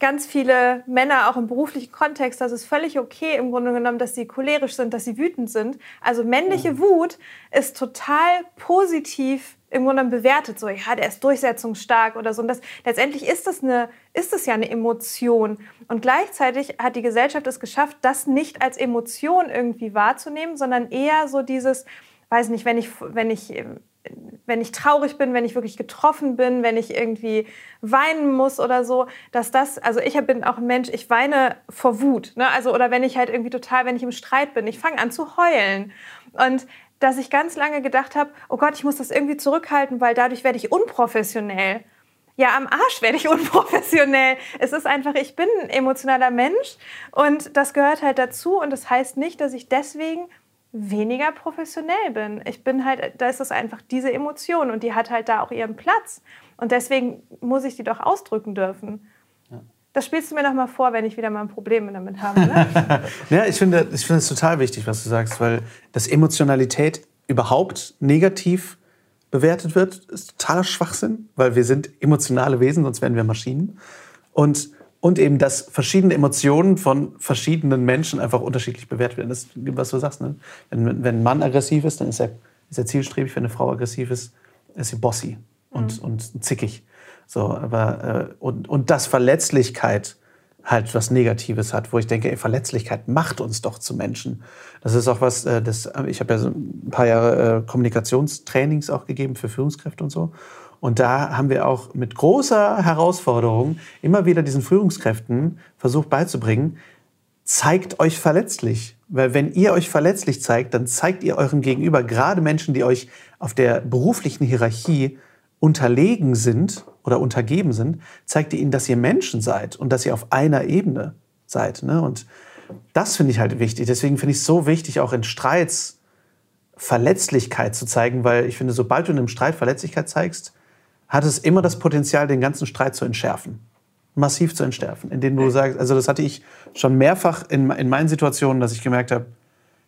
ganz viele Männer auch im beruflichen Kontext, das ist völlig okay im Grunde genommen, dass sie cholerisch sind, dass sie wütend sind. Also männliche. Wut ist total positiv im Grunde genommen bewertet, so ja, der ist durchsetzungsstark oder so. Und das, letztendlich ist das, eine, ist das ja eine Emotion. Und gleichzeitig hat die Gesellschaft es geschafft, das nicht als Emotion irgendwie wahrzunehmen, sondern eher so dieses, weiß nicht, wenn ich, wenn ich wenn ich traurig bin, wenn ich wirklich getroffen bin, wenn ich irgendwie weinen muss oder so, dass das, also ich bin auch ein Mensch, ich weine vor Wut, ne? also oder wenn ich halt irgendwie total, wenn ich im Streit bin, ich fange an zu heulen und dass ich ganz lange gedacht habe, oh Gott, ich muss das irgendwie zurückhalten, weil dadurch werde ich unprofessionell. Ja, am Arsch werde ich unprofessionell. Es ist einfach, ich bin ein emotionaler Mensch und das gehört halt dazu und das heißt nicht, dass ich deswegen weniger professionell bin. Ich bin halt, da ist es einfach diese Emotion und die hat halt da auch ihren Platz. Und deswegen muss ich die doch ausdrücken dürfen. Das spielst du mir noch mal vor, wenn ich wieder mal ein Problem damit habe. Ne? ja, ich finde, ich finde es total wichtig, was du sagst, weil dass Emotionalität überhaupt negativ bewertet wird, ist totaler Schwachsinn, weil wir sind emotionale Wesen, sonst wären wir Maschinen. Und und eben, dass verschiedene Emotionen von verschiedenen Menschen einfach unterschiedlich bewertet werden. Das ist, was du sagst. Ne? Wenn, wenn ein Mann aggressiv ist, dann ist er, ist er zielstrebig. Wenn eine Frau aggressiv ist, ist sie bossy und, mhm. und zickig. So, aber, äh, und, und dass Verletzlichkeit halt was Negatives hat, wo ich denke, ey, Verletzlichkeit macht uns doch zu Menschen. Das ist auch was, äh, das, ich habe ja so ein paar Jahre äh, Kommunikationstrainings auch gegeben für Führungskräfte und so. Und da haben wir auch mit großer Herausforderung immer wieder diesen Führungskräften versucht beizubringen, zeigt euch verletzlich. Weil wenn ihr euch verletzlich zeigt, dann zeigt ihr eurem Gegenüber, gerade Menschen, die euch auf der beruflichen Hierarchie unterlegen sind oder untergeben sind, zeigt ihr ihnen, dass ihr Menschen seid und dass ihr auf einer Ebene seid. Ne? Und das finde ich halt wichtig. Deswegen finde ich es so wichtig, auch in Streits Verletzlichkeit zu zeigen, weil ich finde, sobald du in einem Streit Verletzlichkeit zeigst, hat es immer das Potenzial, den ganzen Streit zu entschärfen. Massiv zu entschärfen. Indem du sagst, also das hatte ich schon mehrfach in, in meinen Situationen, dass ich gemerkt habe,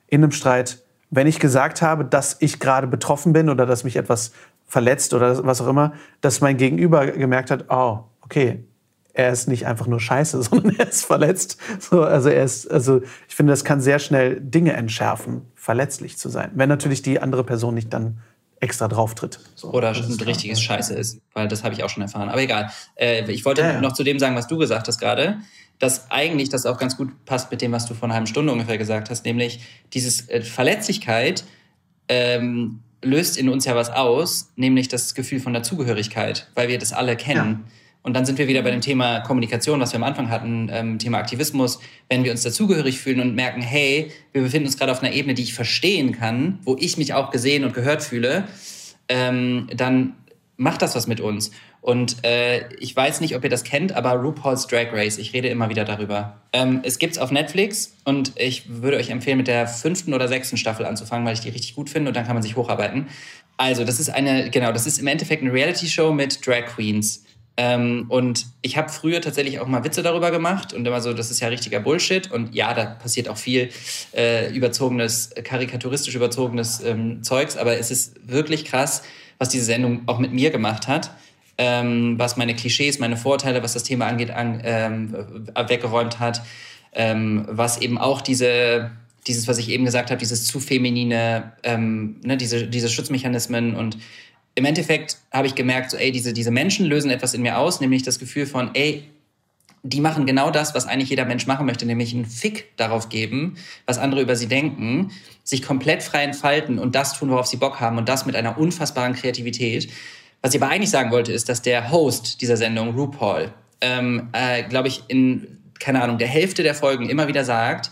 in einem Streit, wenn ich gesagt habe, dass ich gerade betroffen bin oder dass mich etwas verletzt oder was auch immer, dass mein Gegenüber gemerkt hat, oh, okay, er ist nicht einfach nur scheiße, sondern er ist verletzt. So, also er ist, also ich finde, das kann sehr schnell Dinge entschärfen, verletzlich zu sein. Wenn natürlich die andere Person nicht dann extra drauf tritt. So, Oder ein richtiges Scheiße ist, weil das habe ich auch schon erfahren. Aber egal. Äh, ich wollte ja, noch zu dem sagen, was du gesagt hast gerade, dass eigentlich das auch ganz gut passt mit dem, was du vor einer halben Stunde ungefähr gesagt hast, nämlich dieses äh, Verletzlichkeit ähm, löst in uns ja was aus, nämlich das Gefühl von Dazugehörigkeit, weil wir das alle kennen. Ja. Und dann sind wir wieder bei dem Thema Kommunikation, was wir am Anfang hatten, ähm, Thema Aktivismus. Wenn wir uns dazugehörig fühlen und merken, hey, wir befinden uns gerade auf einer Ebene, die ich verstehen kann, wo ich mich auch gesehen und gehört fühle, ähm, dann macht das was mit uns. Und äh, ich weiß nicht, ob ihr das kennt, aber RuPaul's Drag Race, ich rede immer wieder darüber. Ähm, es gibt's auf Netflix und ich würde euch empfehlen, mit der fünften oder sechsten Staffel anzufangen, weil ich die richtig gut finde und dann kann man sich hocharbeiten. Also, das ist eine, genau, das ist im Endeffekt eine Reality-Show mit Drag Queens. Ähm, und ich habe früher tatsächlich auch mal Witze darüber gemacht und immer so, das ist ja richtiger Bullshit. Und ja, da passiert auch viel äh, überzogenes, karikaturistisch überzogenes ähm, Zeugs, aber es ist wirklich krass, was diese Sendung auch mit mir gemacht hat. Ähm, was meine Klischees, meine Vorteile, was das Thema angeht, an, ähm, weggeräumt hat, ähm, was eben auch diese, dieses, was ich eben gesagt habe, dieses zu feminine, ähm, ne, diese, diese Schutzmechanismen und im Endeffekt habe ich gemerkt, so, ey, diese, diese Menschen lösen etwas in mir aus, nämlich das Gefühl von, ey, die machen genau das, was eigentlich jeder Mensch machen möchte, nämlich einen Fick darauf geben, was andere über sie denken, sich komplett frei entfalten und das tun, worauf sie Bock haben und das mit einer unfassbaren Kreativität. Was ich aber eigentlich sagen wollte, ist, dass der Host dieser Sendung, RuPaul, ähm, äh, glaube ich, in, keine Ahnung, der Hälfte der Folgen immer wieder sagt,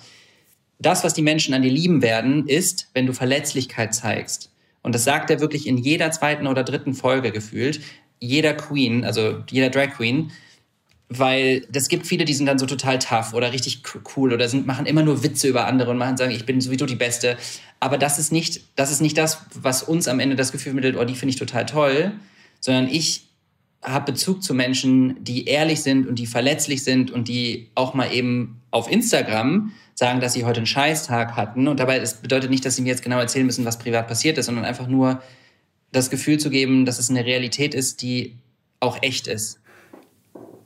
das, was die Menschen an dir lieben werden, ist, wenn du Verletzlichkeit zeigst. Und das sagt er wirklich in jeder zweiten oder dritten Folge gefühlt. Jeder Queen, also jeder Drag Queen, weil das gibt viele, die sind dann so total tough oder richtig cool oder sind, machen immer nur Witze über andere und machen sagen, ich bin sowieso die Beste. Aber das ist nicht, das ist nicht das, was uns am Ende das Gefühl mittelt, oh, die finde ich total toll, sondern ich habe Bezug zu Menschen, die ehrlich sind und die verletzlich sind und die auch mal eben auf Instagram sagen, dass sie heute einen Scheißtag hatten. Und dabei, das bedeutet nicht, dass sie mir jetzt genau erzählen müssen, was privat passiert ist, sondern einfach nur das Gefühl zu geben, dass es eine Realität ist, die auch echt ist.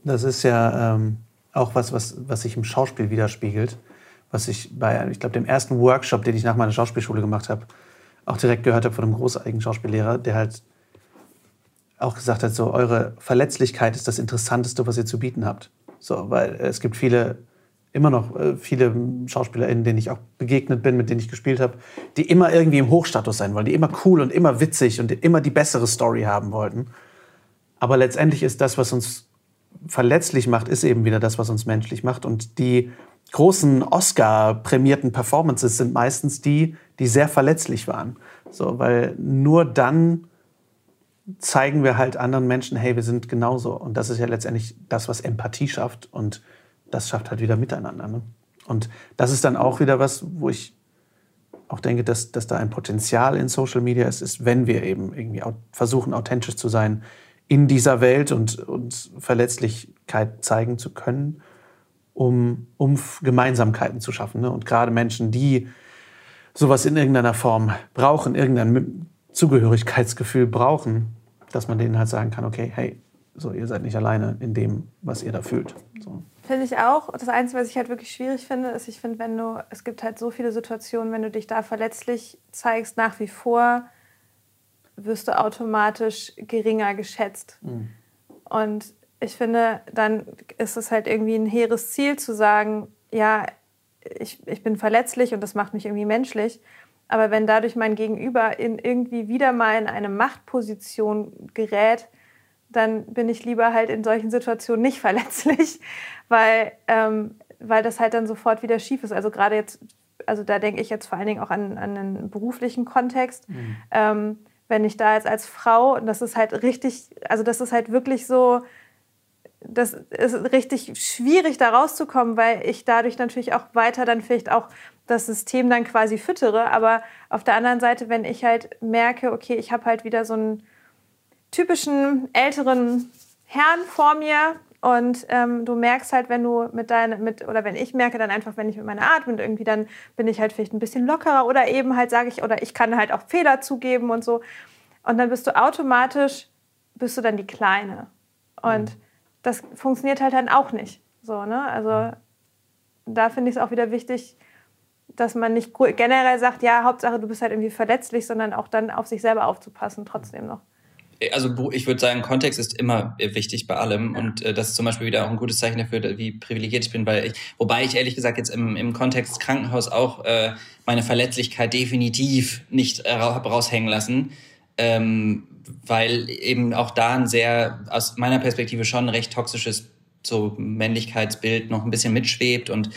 Das ist ja ähm, auch was, was, was sich im Schauspiel widerspiegelt. Was ich bei, ich glaube, dem ersten Workshop, den ich nach meiner Schauspielschule gemacht habe, auch direkt gehört habe von einem großartigen Schauspiellehrer, der halt auch gesagt hat, so eure Verletzlichkeit ist das Interessanteste, was ihr zu bieten habt. So, weil es gibt viele, immer noch äh, viele SchauspielerInnen, denen ich auch begegnet bin, mit denen ich gespielt habe, die immer irgendwie im Hochstatus sein wollen, die immer cool und immer witzig und immer die bessere Story haben wollten. Aber letztendlich ist das, was uns verletzlich macht, ist eben wieder das, was uns menschlich macht. Und die großen Oscar-prämierten Performances sind meistens die, die sehr verletzlich waren. So, weil nur dann zeigen wir halt anderen Menschen, hey, wir sind genauso. Und das ist ja letztendlich das, was Empathie schafft. Und das schafft halt wieder Miteinander. Ne? Und das ist dann auch wieder was, wo ich auch denke, dass, dass da ein Potenzial in Social Media ist, ist, wenn wir eben irgendwie versuchen, authentisch zu sein in dieser Welt und, und Verletzlichkeit zeigen zu können, um, um Gemeinsamkeiten zu schaffen. Ne? Und gerade Menschen, die sowas in irgendeiner Form brauchen, irgendein Zugehörigkeitsgefühl brauchen, dass man denen halt sagen kann, okay, hey, so ihr seid nicht alleine in dem, was ihr da fühlt. So. Finde ich auch. Das Einzige, was ich halt wirklich schwierig finde, ist, ich finde, wenn du, es gibt halt so viele Situationen, wenn du dich da verletzlich zeigst, nach wie vor, wirst du automatisch geringer geschätzt. Mhm. Und ich finde, dann ist es halt irgendwie ein hehres Ziel zu sagen, ja, ich, ich bin verletzlich und das macht mich irgendwie menschlich. Aber wenn dadurch mein Gegenüber in irgendwie wieder mal in eine Machtposition gerät, dann bin ich lieber halt in solchen Situationen nicht verletzlich, weil, ähm, weil das halt dann sofort wieder schief ist. Also gerade jetzt, also da denke ich jetzt vor allen Dingen auch an, an einen beruflichen Kontext. Mhm. Ähm, wenn ich da jetzt als Frau, und das ist halt richtig, also das ist halt wirklich so, das ist richtig schwierig, da rauszukommen, weil ich dadurch natürlich auch weiter dann vielleicht auch das System dann quasi füttere. Aber auf der anderen Seite, wenn ich halt merke, okay, ich habe halt wieder so einen typischen älteren Herrn vor mir und ähm, du merkst halt, wenn du mit deinem, mit, oder wenn ich merke dann einfach, wenn ich mit meiner Art bin, irgendwie dann bin ich halt vielleicht ein bisschen lockerer oder eben halt sage ich, oder ich kann halt auch Fehler zugeben und so. Und dann bist du automatisch, bist du dann die Kleine. Und mhm. das funktioniert halt dann auch nicht. So, ne? Also da finde ich es auch wieder wichtig, dass man nicht generell sagt, ja, Hauptsache du bist halt irgendwie verletzlich, sondern auch dann auf sich selber aufzupassen, trotzdem noch. Also ich würde sagen, Kontext ist immer wichtig bei allem und äh, das ist zum Beispiel wieder auch ein gutes Zeichen dafür, wie privilegiert ich bin, weil ich, wobei ich ehrlich gesagt jetzt im, im Kontext Krankenhaus auch äh, meine Verletzlichkeit definitiv nicht äh, raushängen lassen, ähm, weil eben auch da ein sehr, aus meiner Perspektive schon recht toxisches so Männlichkeitsbild noch ein bisschen mitschwebt und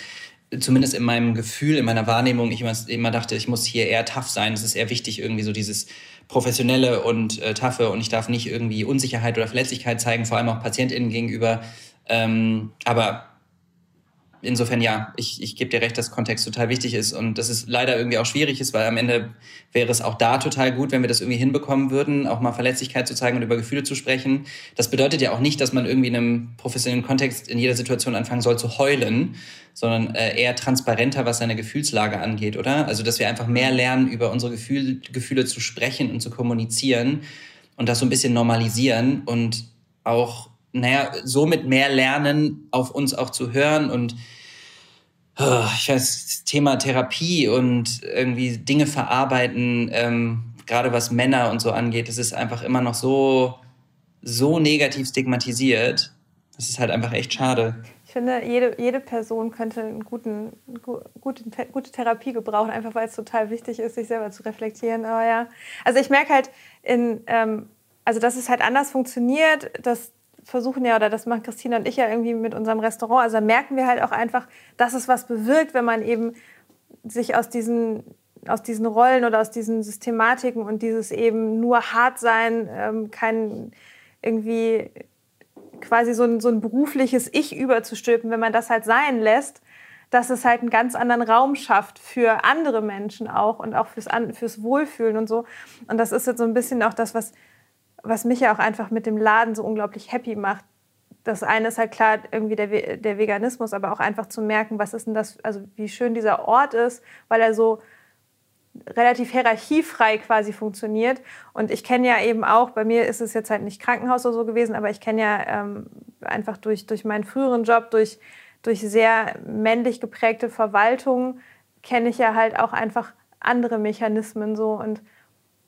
zumindest in meinem Gefühl, in meiner Wahrnehmung, ich immer, immer dachte, ich muss hier eher tough sein. Es ist eher wichtig, irgendwie so dieses Professionelle und äh, Taffe und ich darf nicht irgendwie Unsicherheit oder Verletzlichkeit zeigen, vor allem auch PatientInnen gegenüber. Ähm, aber insofern ja, ich, ich gebe dir recht, dass Kontext total wichtig ist und dass es leider irgendwie auch schwierig ist, weil am Ende wäre es auch da total gut, wenn wir das irgendwie hinbekommen würden, auch mal Verletzlichkeit zu zeigen und über Gefühle zu sprechen. Das bedeutet ja auch nicht, dass man irgendwie in einem professionellen Kontext in jeder Situation anfangen soll zu heulen, sondern äh, eher transparenter, was seine Gefühlslage angeht, oder? Also, dass wir einfach mehr lernen, über unsere Gefühl, Gefühle zu sprechen und zu kommunizieren und das so ein bisschen normalisieren und auch naja, somit mehr lernen, auf uns auch zu hören und ich weiß, Thema Therapie und irgendwie Dinge verarbeiten, ähm, gerade was Männer und so angeht, das ist einfach immer noch so, so negativ stigmatisiert. Das ist halt einfach echt schade. Ich finde, jede, jede Person könnte einen guten, gute, gute Therapie gebrauchen, einfach weil es total wichtig ist, sich selber zu reflektieren. Aber ja, also ich merke halt, in, ähm, also dass es halt anders funktioniert, dass versuchen ja, oder das machen Christina und ich ja irgendwie mit unserem Restaurant. Also merken wir halt auch einfach, dass es was bewirkt, wenn man eben sich aus diesen, aus diesen Rollen oder aus diesen Systematiken und dieses eben nur hart sein, ähm, kein irgendwie quasi so ein, so ein berufliches Ich überzustülpen, wenn man das halt sein lässt, dass es halt einen ganz anderen Raum schafft für andere Menschen auch und auch fürs, fürs Wohlfühlen und so. Und das ist jetzt so ein bisschen auch das, was was mich ja auch einfach mit dem Laden so unglaublich happy macht. Das eine ist halt klar irgendwie der, der Veganismus, aber auch einfach zu merken, was ist denn das, also wie schön dieser Ort ist, weil er so relativ hierarchiefrei quasi funktioniert. Und ich kenne ja eben auch, bei mir ist es jetzt halt nicht Krankenhaus oder so gewesen, aber ich kenne ja ähm, einfach durch, durch meinen früheren Job, durch, durch sehr männlich geprägte Verwaltung, kenne ich ja halt auch einfach andere Mechanismen so. Und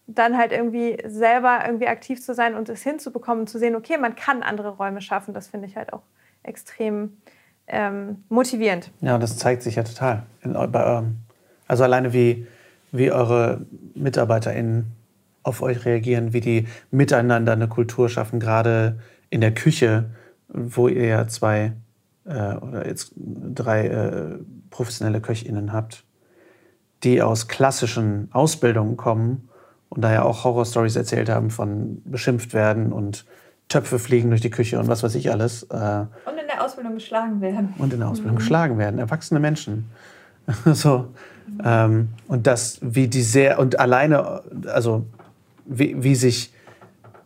dann halt irgendwie selber irgendwie aktiv zu sein und es hinzubekommen, zu sehen, okay, man kann andere Räume schaffen, das finde ich halt auch extrem ähm, motivierend. Ja, das zeigt sich ja total. In, bei also alleine wie, wie eure MitarbeiterInnen auf euch reagieren, wie die miteinander eine Kultur schaffen, gerade in der Küche, wo ihr ja zwei äh, oder jetzt drei äh, professionelle KöchInnen habt, die aus klassischen Ausbildungen kommen und daher auch Horrorstories erzählt haben von beschimpft werden und Töpfe fliegen durch die Küche und was weiß ich alles. Äh, und in der Ausbildung geschlagen werden. Und in der Ausbildung mhm. geschlagen werden, erwachsene Menschen. so. Ähm, und das, wie die sehr, und alleine, also wie, wie sich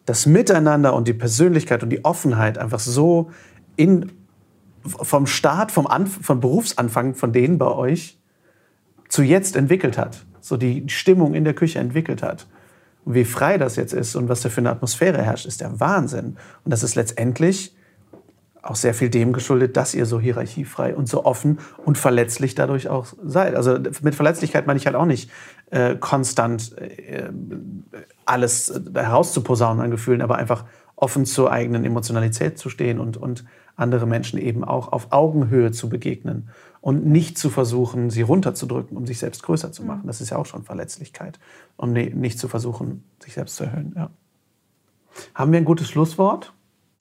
das Miteinander und die Persönlichkeit und die Offenheit einfach so in, vom Start, vom, Anf vom Berufsanfang von denen bei euch zu jetzt entwickelt hat so die Stimmung in der Küche entwickelt hat. Und wie frei das jetzt ist und was da für eine Atmosphäre herrscht, ist der Wahnsinn. Und das ist letztendlich auch sehr viel dem geschuldet, dass ihr so hierarchiefrei und so offen und verletzlich dadurch auch seid. Also mit Verletzlichkeit meine ich halt auch nicht äh, konstant äh, alles herauszuposaunen an Gefühlen, aber einfach offen zur eigenen Emotionalität zu stehen und, und andere Menschen eben auch auf Augenhöhe zu begegnen und nicht zu versuchen, sie runterzudrücken, um sich selbst größer zu machen. Mhm. Das ist ja auch schon Verletzlichkeit. Und nicht zu versuchen, sich selbst zu erhöhen. Ja. Haben wir ein gutes Schlusswort?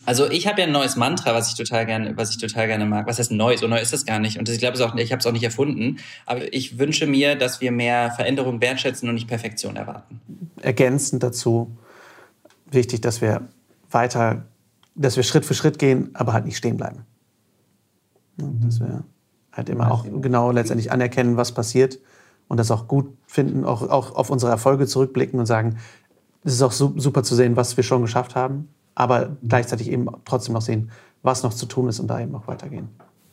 Also ich habe ja ein neues Mantra, was ich total gerne, was ich total gerne mag. Was heißt neu? So neu ist das gar nicht. Und ich glaube, ich habe es auch nicht erfunden. Aber ich wünsche mir, dass wir mehr Veränderung wertschätzen und nicht Perfektion erwarten. Ergänzend dazu wichtig, dass wir weiter, dass wir Schritt für Schritt gehen, aber halt nicht stehen bleiben. Dass wir halt immer auch genau letztendlich anerkennen, was passiert und das auch gut finden, auch, auch auf unsere Erfolge zurückblicken und sagen, es ist auch super zu sehen, was wir schon geschafft haben, aber gleichzeitig eben trotzdem noch sehen, was noch zu tun ist und da eben auch weitergehen.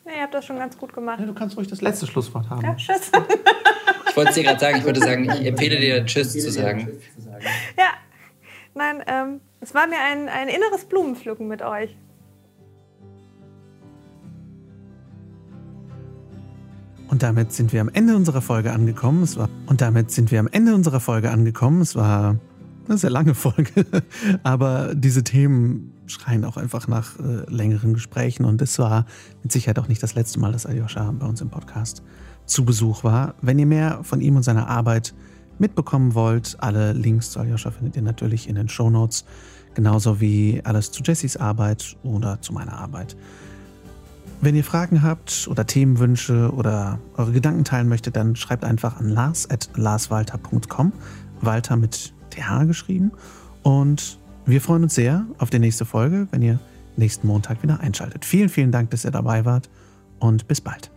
Ja, ihr habt das schon ganz gut gemacht. Ja, du kannst ruhig das letzte Schlusswort haben. Ja, tschüss. ich wollte es dir gerade sagen, ich würde sagen, ich empfehle dir Tschüss zu sagen. Ja, nein, ähm, es war mir ein, ein inneres Blumenpflücken mit euch. Und damit sind wir am Ende unserer Folge angekommen. Es war, und damit sind wir am Ende unserer Folge angekommen. Es war eine sehr lange Folge, aber diese Themen schreien auch einfach nach äh, längeren Gesprächen. Und es war mit Sicherheit auch nicht das letzte Mal, dass Aljoscha bei uns im Podcast zu Besuch war. Wenn ihr mehr von ihm und seiner Arbeit mitbekommen wollt, alle Links zu Aljoscha findet ihr natürlich in den Show Notes, genauso wie alles zu Jessys Arbeit oder zu meiner Arbeit. Wenn ihr Fragen habt oder Themenwünsche oder eure Gedanken teilen möchtet, dann schreibt einfach an lars.larswalter.com. Walter mit TH geschrieben. Und wir freuen uns sehr auf die nächste Folge, wenn ihr nächsten Montag wieder einschaltet. Vielen, vielen Dank, dass ihr dabei wart und bis bald.